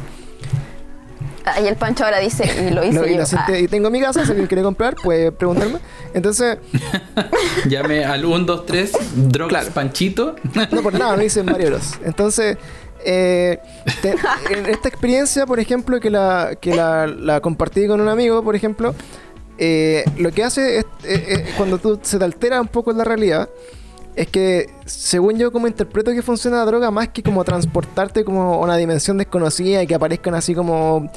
Ah, y el Pancho ahora dice, y lo hice y, yo. Ah. y tengo en mi casa, si alguien quiere comprar, puede preguntarme. Entonces, Llame al 1, 2, 3, drogas Claro. Panchito. No por nada, me dicen Mario Bros. Entonces, eh, te- en esta experiencia, por ejemplo, que la, que la, la compartí con un amigo, por ejemplo, eh, lo que hace es, eh, cuando tú se te altera un poco la realidad, es que, según yo como interpreto que funciona la droga, más que como transportarte como a una dimensión desconocida y que aparezcan así como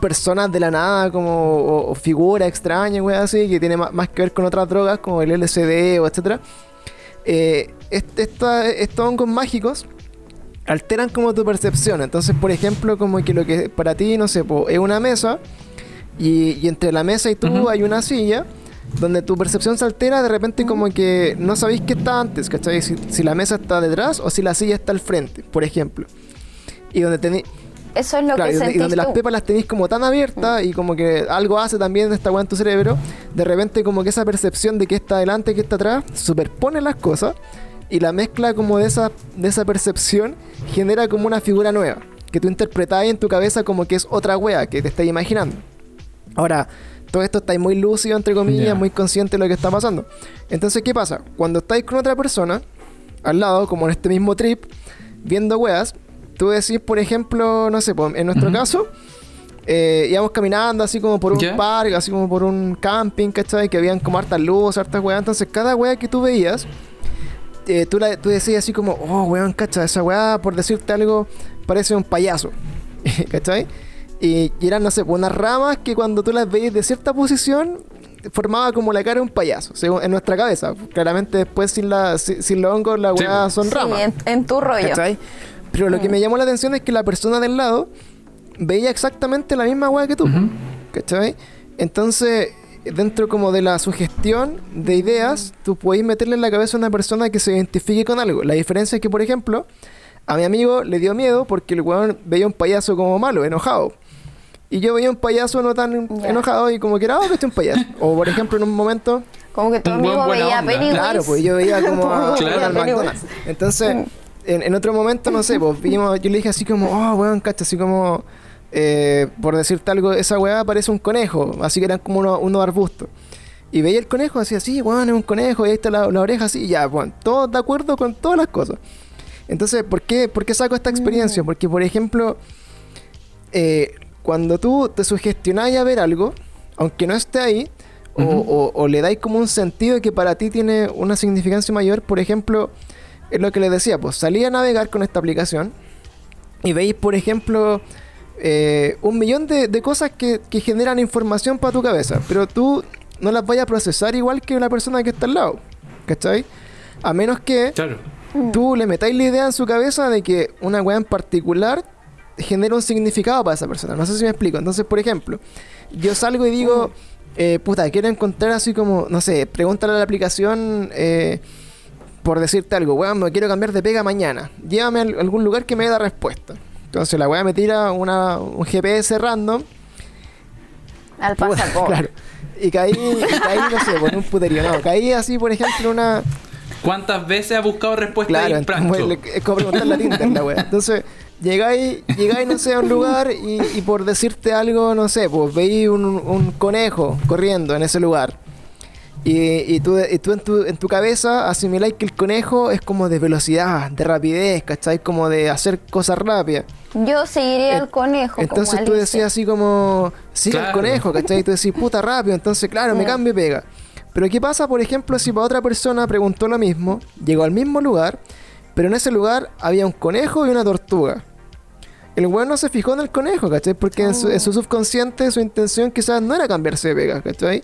personas de la nada, como o, o figuras extrañas, wey, así, que tiene más, que ver con otras drogas como el LSD o etcétera. Eh, est- esta- estos hongos mágicos alteran como tu percepción. Entonces, por ejemplo, como que lo que para ti, no sé, po, es una mesa y, y entre la mesa y tú hay una silla donde tu percepción se altera, de repente como que no sabéis qué está antes, ¿cachai? Si, si la mesa está detrás o si la silla está al frente, por ejemplo. Y donde tenéis... Eso es lo Claro, que y donde, y donde las pepas las tenéis como tan abiertas y como que algo hace también esta weá en tu cerebro, de repente como que esa percepción de que está adelante que está atrás superpone las cosas y la mezcla como de esa, de esa percepción genera como una figura nueva que tú interpretás en tu cabeza como que es otra wea que te estás imaginando. Ahora, todo esto estáis muy lúcido, entre comillas, muy consciente de lo que está pasando. Entonces, ¿qué pasa? Cuando estáis con otra persona, al lado, como en este mismo trip, viendo weas, tú decís, por ejemplo, no sé, en nuestro caso, eh, íbamos caminando así como por un parque, así como por un camping, ¿cachai? Que habían como hartas luces, hartas weas. Entonces, cada wea que tú veías, eh, tú, la, tú decías así como, oh, weón, cacha, esa weá, por decirte algo, parece un payaso, ¿cachai? Y, y eran, no sé, pues, unas ramas que cuando tú las veías de cierta posición, formaba como la cara de un payaso, según, en nuestra cabeza. Claramente después sin, la, sin, sin los hongos, las Sí, weas son Sí, ramas. en, en tu rollo. ¿Cachai? Pero lo que Mm. me llamó la atención es que la persona del lado veía exactamente la misma weá que tú. ¿Cachai? Entonces, dentro como de la sugestión de ideas, tú podés meterle en la cabeza a una persona que se identifique con algo. La diferencia es que, por ejemplo, a mi amigo le dio miedo porque el weón veía un payaso como malo, enojado. Y yo veía un payaso no tan enojado y como que era, oh, que este es un payaso. O por ejemplo, en un momento, Como que buen amigo buena veía. Pennywise. claro, pues yo veía como a, Claro. McDonald. Entonces, Mm. en, en otro momento, no sé, pues vimos, yo le dije así como, oh, weón, cacha, así como, eh, por decirte algo, esa weá parece un conejo, así que eran como unos, unos arbustos. Y veía el conejo así, así, weón, es un conejo, y ahí está la, la oreja así, y ya, bueno, todos de acuerdo con todas las cosas. Entonces, ¿por qué, por qué saco esta experiencia? Porque, por ejemplo, eh, cuando tú te sugestionáis a ver algo, aunque no esté ahí, o, Ujú. o- o le dais como un sentido que para ti tiene una significancia mayor, por ejemplo, es lo que les decía, pues salí a navegar con esta aplicación y veis, por ejemplo, eh, un millón de, de cosas que, que generan información para tu cabeza, pero tú no las vayas a procesar igual que la persona que está al lado, ¿cachai? A menos que Claro. tú le metáis la idea en su cabeza de que una weá en particular genera un significado para esa persona. No sé si me explico. Entonces, por ejemplo, yo salgo y digo, eh, puta, quiero encontrar así como, no sé, pregúntale a la aplicación, eh, por decirte algo, weón, me quiero cambiar de pega mañana. Llévame a al- algún lugar que me dé la respuesta. Entonces la weá me tira una, un GPS random. Al pasaporte. claro. Y caí, y caí, no sé, por un puterío. No, caí así, por ejemplo, una... ¿Cuántas veces ha buscado respuesta Claro, Prancho? le- es como preguntarle a Tinder la wea. Entonces, llegáis, llegáis, no sé, a un lugar y, y por decirte algo, no sé, pues veis un, un conejo corriendo en ese lugar. Y, y tú, y tú en, tu, en tu cabeza asimiláis que el conejo es como de velocidad, de rapidez, ¿cachai? Como de hacer cosas rápidas. Yo seguiría al conejo. Entonces como tú decías así como, sí, el Claro. conejo, ¿cachai? Y tú decís, puta, rápido. Entonces, claro, me cambio y pega. Pero ¿qué pasa, por ejemplo, si para otra persona preguntó lo mismo, llegó al mismo lugar, pero en ese lugar había un conejo y una tortuga? El weón no se fijó en el conejo, ¿cachai? Porque en, su, en su subconsciente su intención quizás no era cambiarse de pega, ¿cachai?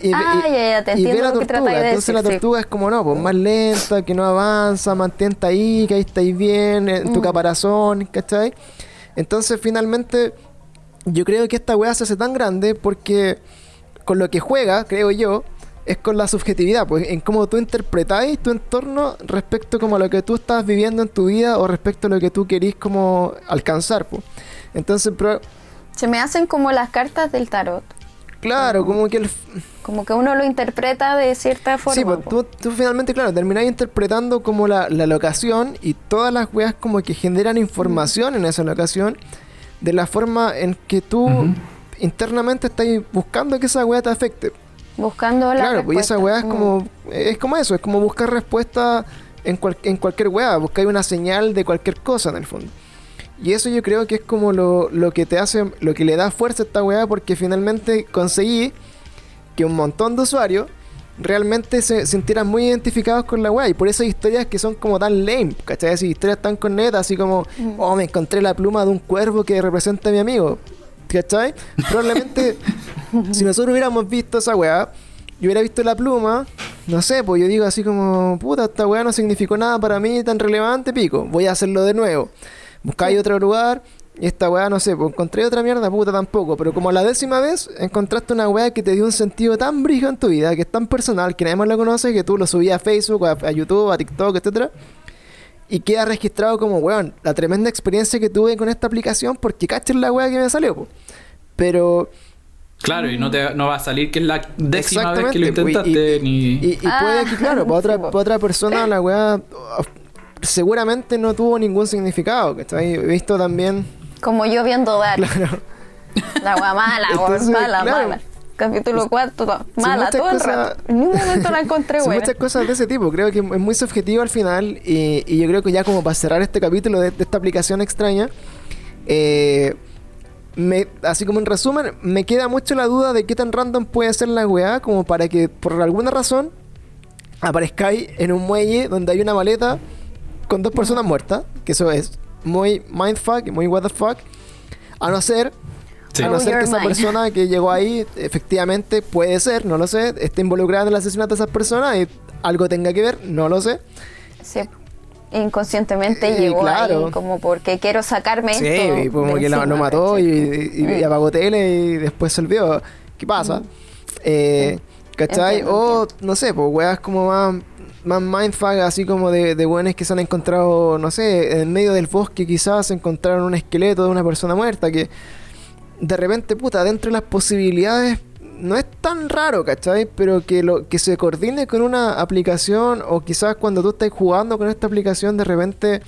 Y, Ah, ya, ya, te y ve la tortuga. de Entonces la sí. tortuga es como no, pues más lenta, que no avanza, mantente ahí, que ahí estáis bien, en tu Mm. caparazón, ¿cachai? Entonces finalmente yo creo que esta weá se hace tan grande porque con lo que juega, creo yo, es con la subjetividad, pues en cómo tú interpretáis tu entorno respecto como a lo que tú estás viviendo en tu vida o respecto a lo que tú querís como alcanzar, pues. Entonces, pro- Se me hacen como las cartas del tarot. claro, como que el, Como que uno lo interpreta de cierta forma. Sí, pues tú, tú finalmente, claro, terminás interpretando como la, la locación y todas las weas como que generan información en esa locación de la forma en que tú internamente estás buscando que esa wea te afecte. Buscando la claro, pues y esa respuesta. wea es Mm. como, es como eso, es como buscar respuesta en, cual- en cualquier wea, buscar una señal de cualquier cosa en el fondo. Y eso yo creo que es como lo, lo que te hace, lo que le da fuerza a esta weá, porque finalmente conseguí que un montón de usuarios realmente se sintieran muy identificados con la weá. Y por eso hay historias que son como tan lame, ¿cachai? Así, historias tan cornetas, así como, oh, me encontré la pluma de un cuervo que representa a mi amigo, ¿cachai? Probablemente, si nosotros hubiéramos visto esa weá, yo hubiera visto la pluma, no sé, pues yo digo así como, puta, esta weá no significó nada para mí tan relevante, pico, voy a hacerlo de nuevo. Buscáis otro lugar, y esta weá, no sé, pues encontré otra mierda, puta tampoco. Pero como la décima vez encontraste una weá que te dio un sentido tan brillo en tu vida, que es tan personal, que nadie más lo conoce, que tú lo subías a Facebook, a, a YouTube, a TikTok, etcétera Y queda registrado como, weón, la tremenda experiencia que tuve con esta aplicación, porque cachen la weá que me salió, po. Pero, Claro, y no, te, no va a salir que es la décima vez que lo y- intentaste, ni... y, y Ah, puede que, claro, para otra, para otra persona la weá oh, seguramente no tuvo ningún significado, ¿cachai? He visto también, Como yo viendo Dark. claro. La wea mala, wea Entonces, mala, claro. mala. Capítulo 4, mala muchas todo el cosas- rato. En ningún momento la encontré buena. muchas cosas de ese tipo, creo que es muy subjetivo al final y, y yo creo que ya como para cerrar este capítulo de, de esta aplicación extraña, eh, me, así como en resumen, me queda mucho la duda de qué tan random puede ser la weá como para que por alguna razón aparezcáis en un muelle donde hay una maleta con dos personas muertas, que eso es muy mindfuck muy what the fuck, a no ser Sí. a no ser que esa persona que llegó ahí, efectivamente puede ser, no lo sé, esté involucrada en el asesinato de esas personas y algo tenga que ver, no lo sé. Sí. Inconscientemente Y llegó claro. ahí como porque quiero sacarme Sí, esto. y como que la- lo encima, mató y, y- y Mm. apagó tele y después se olvidó. ¿Qué pasa? Eh, ¿Cachai? Entiendo, O, no sé, pues weas como más, más mindfuck, así como de, de weones que se han encontrado, no sé, en medio del bosque quizás encontraron un esqueleto de una persona muerta que de repente, puta, dentro de las posibilidades no es tan raro, ¿cachai? Pero que lo que se coordine con una aplicación o quizás cuando tú estás jugando con esta aplicación de repente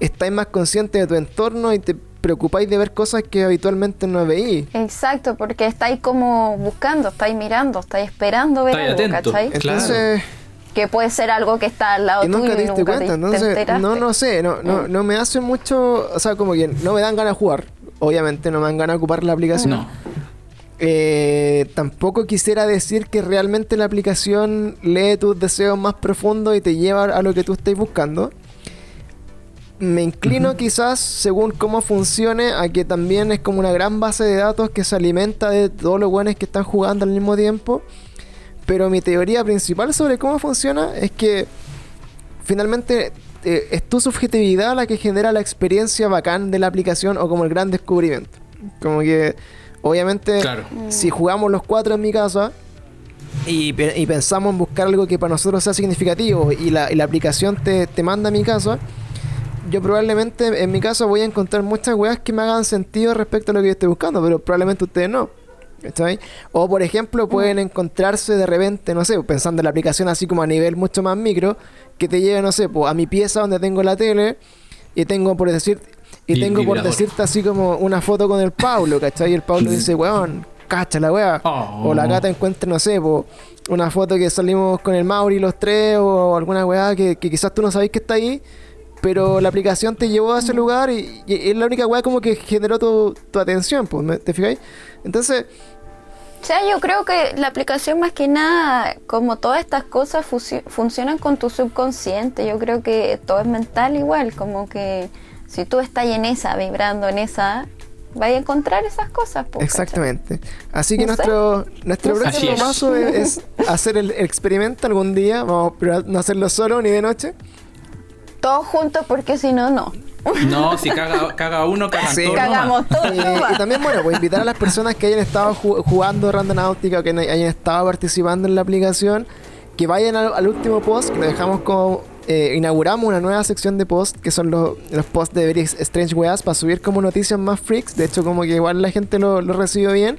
estáis más consciente de tu entorno y te preocupáis de ver cosas que habitualmente no veís. Exacto, porque estáis como buscando, estáis mirando, estáis esperando ver Estáis algo, atento. ¿cachai? Claro. Entonces, Que puede ser algo que está al lado y nunca tuyo te y diste nunca cuenta, te, te entonces enteraste. no, no sé, no, no, Mm. no me hace mucho, o sea, como que no me dan ganas de jugar, obviamente no me dan ganas de ocupar la aplicación. No. Eh, tampoco quisiera decir que realmente la aplicación lee tus deseos más profundos y te lleva a lo que tú estés buscando. me inclino quizás, según cómo funcione, a que también es como una gran base de datos que se alimenta de todos los buenos que están jugando al mismo tiempo. Pero mi teoría principal sobre cómo funciona es que finalmente eh, es tu subjetividad la que genera la experiencia bacán de la aplicación o como el gran descubrimiento. Como que, obviamente, Claro. si jugamos los cuatro en mi casa y, pe- y pensamos en buscar algo que para nosotros sea significativo y la, y la aplicación te, te manda a mi casa, yo probablemente en mi caso voy a encontrar muchas weas que me hagan sentido respecto a lo que yo estoy buscando, pero probablemente ustedes no. ¿cachai? O por ejemplo pueden encontrarse de repente, no sé, pensando en la aplicación así como a nivel mucho más micro, que te lleve, no sé, pues, a mi pieza donde tengo la tele y tengo por decir y tengo por decirte así como una foto con el Paulo, ¿cachai? Y el Paulo dice, weón, cacha la wea. Oh. O la gata encuentra, no sé, po, una foto que salimos con el Mauri los tres o alguna weá que, que quizás tú no sabés que está ahí, pero la aplicación te llevó a ese lugar y, y es la única weá como que generó tu, tu atención, pues, ¿me- ¿te fijáis? Entonces, O sea, yo creo que la aplicación más que nada, como todas estas cosas funcionan con tu subconsciente, yo creo que todo es mental igual, como que si tú estás en esa, vibrando en esa, vaya a encontrar esas cosas. po, ¿cachai? exactamente. Así que No sé. nuestro, nuestro No próximo paso es, es hacer el, el experimento algún día, vamos a no hacerlo solo ni de noche. Todos juntos porque si no, no. No, si caga, caga uno, cagan Sí. todos. Cagamos todos. Y, y también, bueno, pues invitar a las personas que hayan estado ju- jugando Randonáutica o que hayan estado participando en la aplicación, que vayan al, al último post, que lo dejamos como. eh, inauguramos una nueva sección de post, que son los, los posts de Very Strange Weas, para subir como noticias más freaks. De hecho, como que igual la gente lo, lo recibió bien.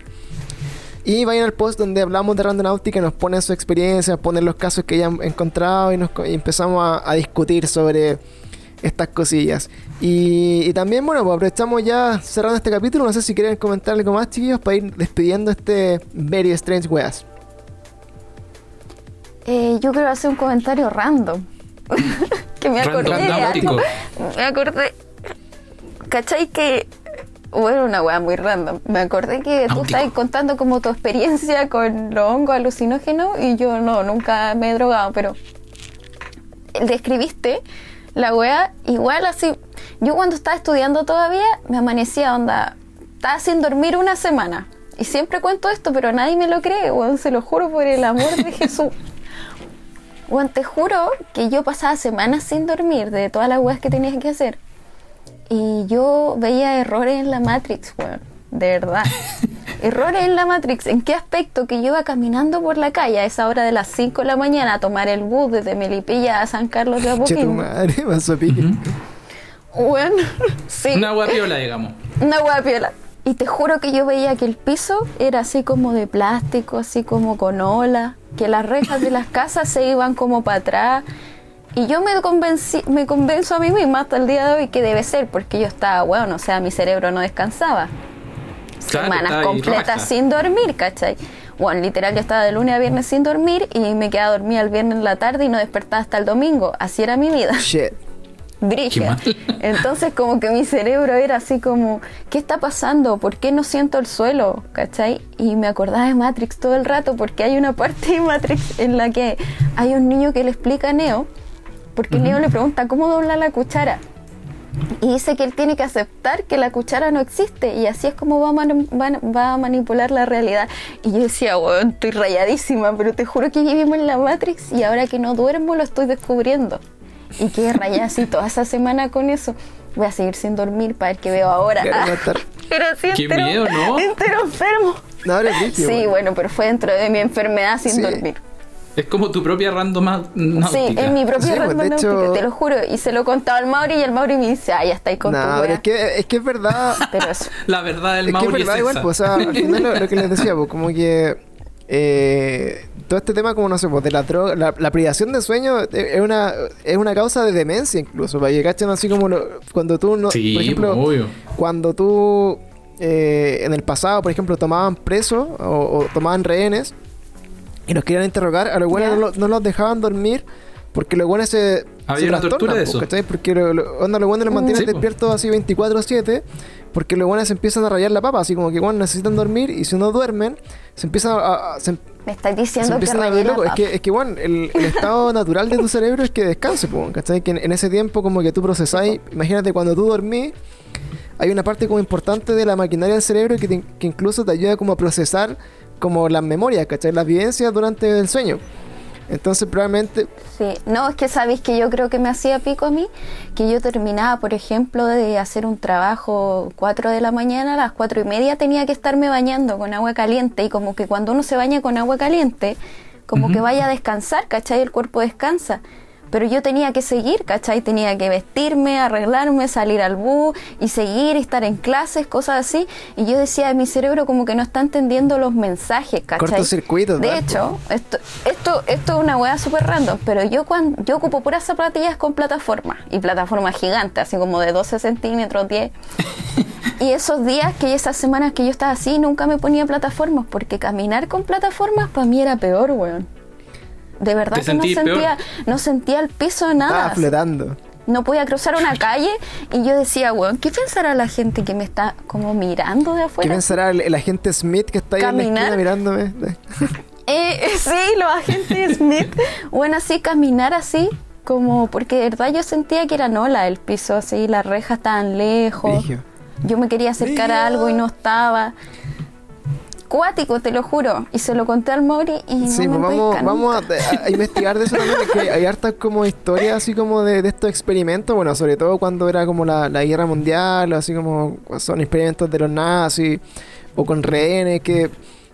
Y vayan al post donde hablamos de Randonáutica, nos ponen su experiencia, ponen los casos que hayan encontrado y, nos, y empezamos a, a discutir sobre estas cosillas. Y, y también, bueno, pues aprovechamos ya cerrando este capítulo. No sé si quieren comentar algo más, chiquillos, para ir despidiendo este Very Strange Weas. Eh, yo quiero hacer un comentario random. que me acordé algo. Me acordé. ¿Cachai que.? Bueno, una weá muy random. Me acordé que tú estabas contando como tu experiencia con los hongos alucinógenos y yo no, nunca me he drogado, pero describiste la weá igual así. Yo cuando estaba estudiando todavía me amanecía onda. Estaba sin dormir una semana. Y siempre cuento esto, pero nadie me lo cree, weón. Se lo juro por el amor de Jesús. Weón, te juro que yo pasaba semanas sin dormir de todas las weas que tenía que hacer. Y yo veía errores en la Matrix, weón. De verdad. errores en la Matrix. ¿En qué aspecto? Que yo iba caminando por la calle a esa hora de las 5 de la mañana a tomar el bus desde Melipilla a San Carlos de Apoquindo. madre, pasó pique. Weón, sí. Una guapiola, digamos. Una hueá piola. Y te juro que yo veía que el piso era así como de plástico, así como con ola, que las rejas de las casas se iban como para atrás. Y yo me convencí, me convenzo a mí misma hasta el día de hoy que debe ser, porque yo estaba, bueno, o sea, mi cerebro no descansaba. Claro, Semanas completas raja. sin dormir, ¿cachai? Bueno, literal, yo estaba de lunes a viernes sin dormir y me quedaba dormida el viernes en la tarde y no despertaba hasta el domingo. Así era mi vida. Shit. Brígida. Entonces como que mi cerebro era así como, ¿qué está pasando? ¿Por qué no siento el suelo? ¿Cachai? Y me acordaba de Matrix todo el rato porque hay una parte de Matrix en la que hay un niño que le explica a Neo, porque Neo le pregunta cómo doblar la cuchara. Y dice que él tiene que aceptar que la cuchara no existe y así es como va a, va- va a manipular la realidad. Y yo decía, weón, estoy rayadísima, pero te juro que vivimos en la Matrix y ahora que no duermo lo estoy descubriendo. Y quedé rayada así toda esa semana con eso. Voy a seguir sin dormir para ver qué veo ahora. Quiero matar. Pero sí, Qué entero, miedo, ¿no? entero enfermo. No, Sí, bueno, pero fue dentro de mi enfermedad sin Sí. dormir. Es como tu propia random Sí, en mi propia Sí, pues, hecho- te lo juro. Y se lo contaba al Mauri y el Mauri me dice, ah, ya estáis con No, tu pero wea". es que, es que es verdad. Pero eso. La verdad del es que es Mauri verdad es igual, esa. pues, o sea, al final lo, lo que les decía, pues, como que eh, todo este tema, como no sé, pues, de la droga, la, la privación de sueño es es una, es una causa de demencia incluso, para que cachen así como lo- cuando tú, no, Sí, por ejemplo, obvio. cuando tú eh, en el pasado, por ejemplo, tomaban presos o, o tomaban rehenes y los querían interrogar, a los buenos no, lo- no los dejaban dormir porque los buenos se. Había se una tortura de pues, eso. ¿cachai? Porque lo, lo- onda, los buenos los mantienen Sí, pues. despiertos así 24-7 porque los buenos se empiezan a rayar la papa, así como que bueno, necesitan dormir y si no duermen, se empiezan a, a- se Me estáis se diciendo que a locos. Es que, es que bueno, el, el estado natural de tu cerebro es que descanse, po, ¿cachai? Que en, en ese tiempo como que tú procesáis, imagínate cuando tú dormís, hay una parte como importante de la maquinaria del cerebro que, te- que incluso te ayuda como a procesar como las memorias, ¿cachai? Las vivencias durante el sueño. Entonces probablemente, Sí, no, es que sabéis que yo creo que me hacía pico a mí, que yo terminaba, por ejemplo, de hacer un trabajo 4 de la mañana, a las cuatro y media tenía que estarme bañando con agua caliente y como que cuando uno se baña con agua caliente, como que vaya a descansar, ¿cachai? El cuerpo descansa. Pero yo tenía que seguir, ¿cachai? Tenía que vestirme, arreglarme, salir al bus y seguir, estar en clases, cosas así. Y yo decía, mi cerebro como que no está entendiendo los mensajes, ¿cachai? Cortocircuito, De ¿verdad? hecho, esto, esto, esto es una weá súper random, pero yo cuando yo ocupo puras zapatillas con plataforma y plataforma gigante, así como de 12 centímetros, 10. y esos días que esas semanas que yo estaba así, nunca me ponía plataformas, porque caminar con plataformas para mí era peor, weón. De verdad ¿Te que no sentía, no sentía el piso de nada. estaba flotando. No podía cruzar una calle y yo decía, weón, ¿qué pensará la gente que me está como mirando de ¿Qué afuera? pensará el, el agente Smith que está ahí en la esquina mirándome? Eh, sí, los agentes Smith. Bueno, así caminar así, como porque de verdad yo sentía que era nola el piso, así, las rejas estaban lejos. Yo me quería acercar a algo y no estaba. Cuático, te lo juro. Y se lo conté al Mauri y Sí, no me pues vamos, vamos a, a investigar de eso también, que hay hartas como historias así como de, de estos experimentos, bueno, sobre todo cuando era como la, la guerra mundial, así como son experimentos de los nazis, o con rehenes, que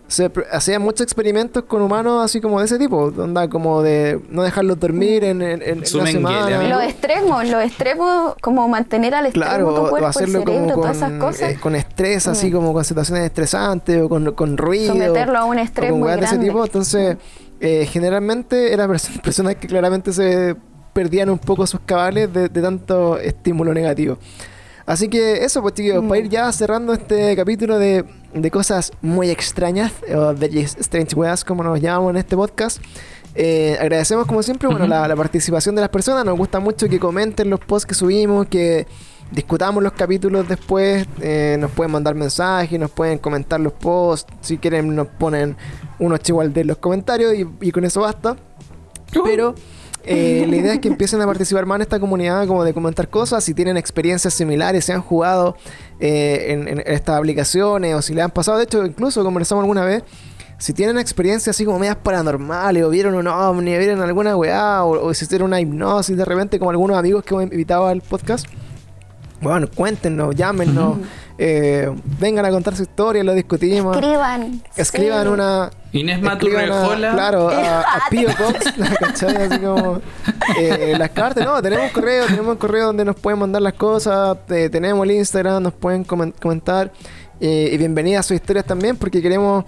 se hacían muchos experimentos con humanos así como de ese tipo, onda como de no dejarlos dormir en, en, en una semana. Los extremos, los extremos, como mantener al extremo Claro, tu o cuerpo, hacerlo el cerebro, como todas esas con, cosas. eh, con estrés, así Mm. como con situaciones estresantes o con, con ruido. Someterlo a un estrés con muy weas de ese grande. tipo. Entonces, eh, generalmente eran perso- personas que claramente se perdían un poco sus cabales de, de tanto estímulo negativo. Así que eso, pues chicos, Mm. para ir ya cerrando este capítulo de, de cosas muy extrañas, o de Strange Weas, como nos llamamos en este podcast. eh, agradecemos como siempre bueno, Ujú. la, la participación de las personas. Nos gusta mucho que comenten los posts que subimos, que discutamos los capítulos después. eh, nos pueden mandar mensajes, nos pueden comentar los posts. Si quieren, nos ponen unos chihuahuas de los comentarios y, y con eso basta. Pero eh, la idea es que empiecen a participar más en esta comunidad, como de comentar cosas. Si tienen experiencias similares, si han jugado eh, en, en estas aplicaciones o si le han pasado, de hecho, incluso conversamos alguna vez. Si tienen experiencias así como medias paranormales, o vieron un ovni, o vieron alguna weá, o, o hicieron una hipnosis de repente, como algunos amigos que hemos invitado al podcast, bueno, cuéntenos, llámenos, eh, vengan a contar su historia, lo discutimos. Escriban. Escriban sí. una. Inés Maturrejola. Claro, a, a. Box, ¿cachai? Así como. eh, las cartas, no, tenemos un correo, tenemos un correo donde nos pueden mandar las cosas. eh, tenemos el Instagram, nos pueden comen- comentar. eh, y bienvenidas a sus historias también, porque queremos.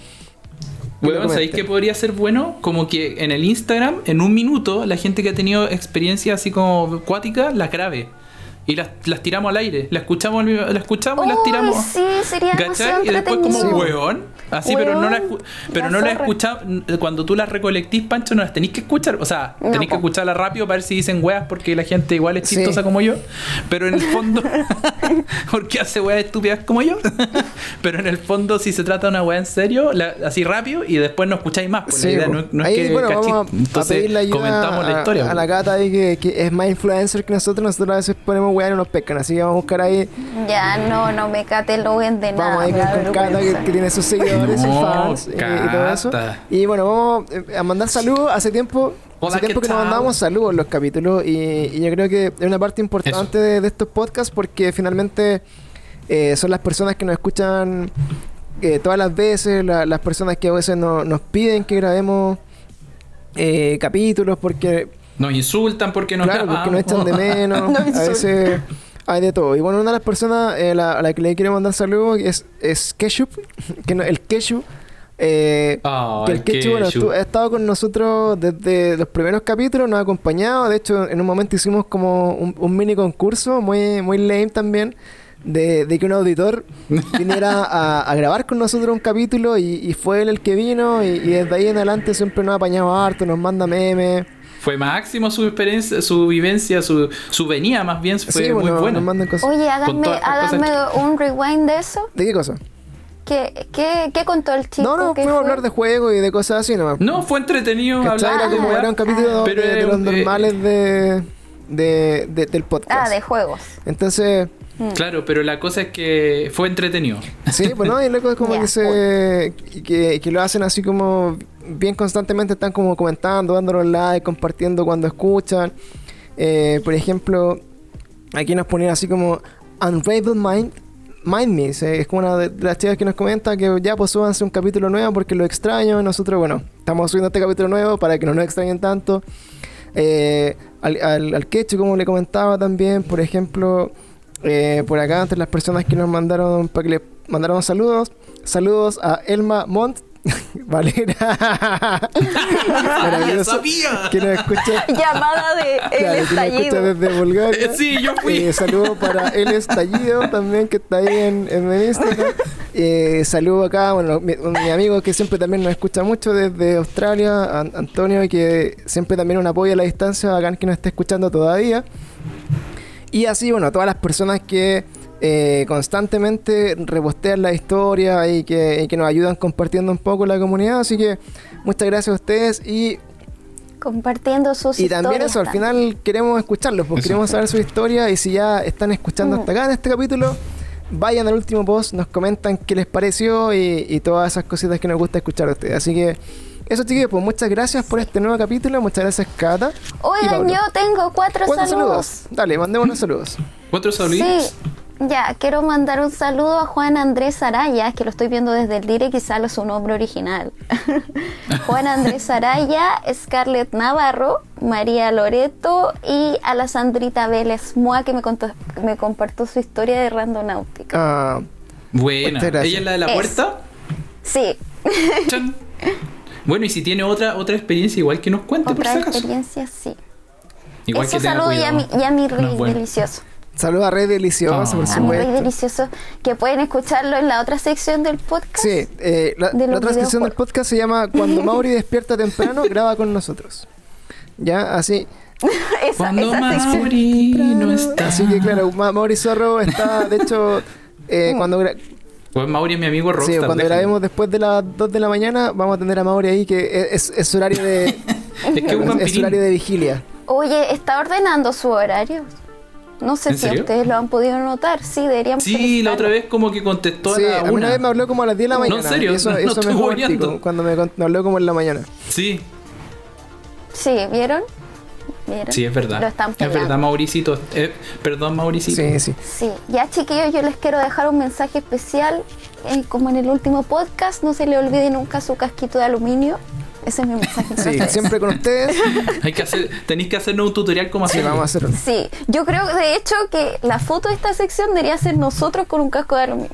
que Weón, ¿sabéis qué podría ser bueno? Como que en el Instagram, en un minuto, la gente que ha tenido experiencia así como acuática, la grabe. Y las, las tiramos al aire. La escuchamos, la escuchamos y las tiramos. sí, sería ¿Cachai? Y después como weón. Así, pero no la, Weón, escu- pero la no la zorra. escuchamos. Cuando tú las recolectís, Pancho, no las tenéis que escuchar. O sea, No, tenéis que escucharlas rápido para ver si dicen weas porque la gente igual es Sí. chistosa como yo. Pero en el fondo, porque hace weas estúpidas como yo. pero en el fondo, si se trata de una wea en serio, la- así rápido y después no escucháis más. Pues Sí, la idea po. no, no es ahí, que bueno, vamos a- a, Entonces, pedirle ayuda comentamos la historia. A, la gata ahí que, que es más influencer que nosotros. Nosotros a veces ponemos weá y no nos pescan. Así que vamos a buscar ahí. Ya, no, no me cataloguen de nada. Vamos ahí me con, Cata que, vergüenza. que tiene sus seguidores y No, fans eh, y todo eso. Y bueno, vamos eh, a mandar saludos. Hace tiempo, Hola, hace tiempo ¿qué que nos tal? mandamos saludos en los capítulos y, y yo creo que es una parte importante de, de estos podcasts porque finalmente eh, son las personas que nos escuchan eh, todas las veces, la- las personas que a veces no- nos piden que grabemos eh, capítulos porque Nos insultan porque nos claro, porque nos echan de menos. Nos a veces hay de todo. Y bueno, una de las personas eh, la- a la que le quiero mandar saludos es, es Keshup, que no, el Keshu. Eh, Ah, que el Keshu, bueno, estu- ha estado con nosotros desde los primeros capítulos, nos ha acompañado. De hecho, en un momento hicimos como un, un mini concurso, muy, muy lame también, de, de que un auditor viniera a, a grabar con nosotros un capítulo y, y fue él el que vino. Y, y desde ahí en adelante siempre nos ha apañado harto, nos manda memes. Fue máximo su experiencia, su vivencia, su, su venida más bien fue Sí, muy bueno, buena. nos mandan cosas. Oye, háganme, háganme un rewind de eso. ¿De qué cosa? ¿Qué, qué, qué contó el chico? No, no, ¿Qué fuimos a hablar de juegos y de cosas así nomás. No, fue entretenido ¿Cachai? hablar Era como weá. era un capítulo de, los eh, normales de, de, de- del podcast. Ah, de juegos. Entonces, Claro, pero la cosa es que fue entretenido. sí, pues no, y loco es como Ya, que se que, que lo hacen así como bien constantemente, están como comentando, dándonos like, compartiendo cuando escuchan. Eh, por ejemplo, aquí nos ponían así como Unraveled Mind. Mind Me, es como una de las chicas que nos comenta que ya pues súbanse un capítulo nuevo porque lo extraño. Nosotros, bueno, estamos subiendo este capítulo nuevo para que no nos extrañen tanto. Eh, al, al, al Quechu, como le comentaba también, por ejemplo, eh, por acá, entre las personas que nos mandaron para que le mandaron saludos, saludos a Elma Montt, Valera, maravilloso, sabía! que nos escucha, Llamada de el claro, que nos escucha estallido. desde Bulgaria. Eh, sí, yo fui. Eh, saludo para el estallido también que está ahí en, en Instagram. Eh, saludo acá, bueno, mi, mi amigo que siempre también nos escucha mucho desde Australia, An- Antonio, y que siempre también un apoyo a la distancia, bacán que nos esté escuchando todavía. Y así, bueno, todas las personas que eh, constantemente repostean la historia y que, y que nos ayudan compartiendo un poco la comunidad. Así que muchas gracias a ustedes y Compartiendo sus y también historias eso, al también. final queremos escucharlos, porque Eso. queremos saber su historia y si ya están escuchando Mm. hasta acá en este capítulo, vayan al último post, nos comentan qué les pareció y, y todas esas cositas que nos gusta escuchar a ustedes. Así que eso chiquillos, pues muchas gracias por este nuevo capítulo, muchas gracias Cata. y Oigan, yo tengo cuatro ¿Cuántos saludos. saludos? Dale, mandemos unos saludos. ¿Cuatro saluditos? Sí, ya, quiero mandar un saludo a Juan Andrés Araya, que lo estoy viendo desde el dire, quizá lo su nombre original. Juan Andrés Araya, Scarlett Navarro, María Loreto y a la Sandrita Vélez Moa, que me, contó, me compartió su historia de randonáutica. Ah, Buena. ¿Ella es la de la Es. puerta? Sí, Chan. Bueno, y si tiene otra otra experiencia, igual que nos cuente, por otra si acaso. experiencia, sí. Igual Eso que saludo y a mi, y a mi No bueno. delicioso. Saludos a Red Deliciosa, Ah. por A mi rey supuesto. delicioso, que pueden escucharlo en la otra sección del podcast. Sí, eh, la, de la los transcripción del podcast se llama Cuando Mauri despierta temprano, graba con nosotros. Ya, así. esa, Cuando esa sección. Mauri no está. Así que claro, Ma- Mauri Zorro está, de hecho, eh, cuando, Pues Mauri es mi amigo sí, Rockstar. cuando déjalo. grabemos después de las 2 de la mañana, vamos a tener a Mauri ahí, que es, es horario de, Es que es un es horario de vigilia. Oye, ¿está ordenando su horario? No sé ¿En si serio? ustedes lo han podido notar. Sí, deberíamos Sí, la otra vez como que contestó Sí, a la una una. vez me habló como a las 10 de la No, en mañana. serio, eso no eso estoy me hueveando. pico, cuando me, me habló como en la mañana. Sí, Sí, ¿vieron? ¿Vieron? sí, es verdad. Lo están es verdad, Mauricito. Eh, perdón, Mauricito. Sí, sí. Sí, ya chiquillos, yo les quiero dejar un mensaje especial. eh, como en el último podcast, no se le olvide nunca su casquito de aluminio. Ese es mi mensaje. Sí, ustedes. siempre con ustedes. Hay que hacer, tenéis que hacernos un tutorial como Sí, hacerlo. vamos a hacer uno. Sí, yo creo de hecho que la foto de esta sección debería ser nosotros con un casco de aluminio.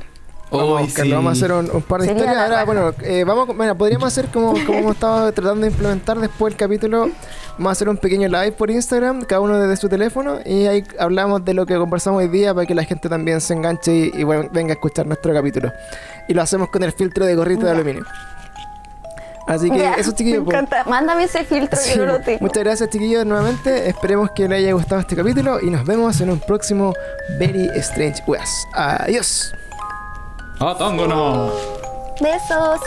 Vamos, a Ay, buscarlo, sí. vamos a hacer un, un par de Sería historias. Ahora, bueno, eh, vamos, bueno, podríamos hacer como, como hemos estado tratando de implementar después del capítulo. Vamos a hacer un pequeño live por Instagram, cada uno desde su teléfono, y ahí hablamos de lo que conversamos hoy día para que la gente también se enganche y, y, bueno, venga a escuchar nuestro capítulo. Y lo hacemos con el filtro de gorrito de Ya. aluminio. Así que Ya, eso, chiquillos. Me pues. encanta. Mándame ese filtro, Sí, yo no lo tengo. muchas gracias, chiquillos, nuevamente. Esperemos que les haya gustado este capítulo y nos vemos en un próximo Very Strange West. Adiós. ¡Ah, tongo no! Besos.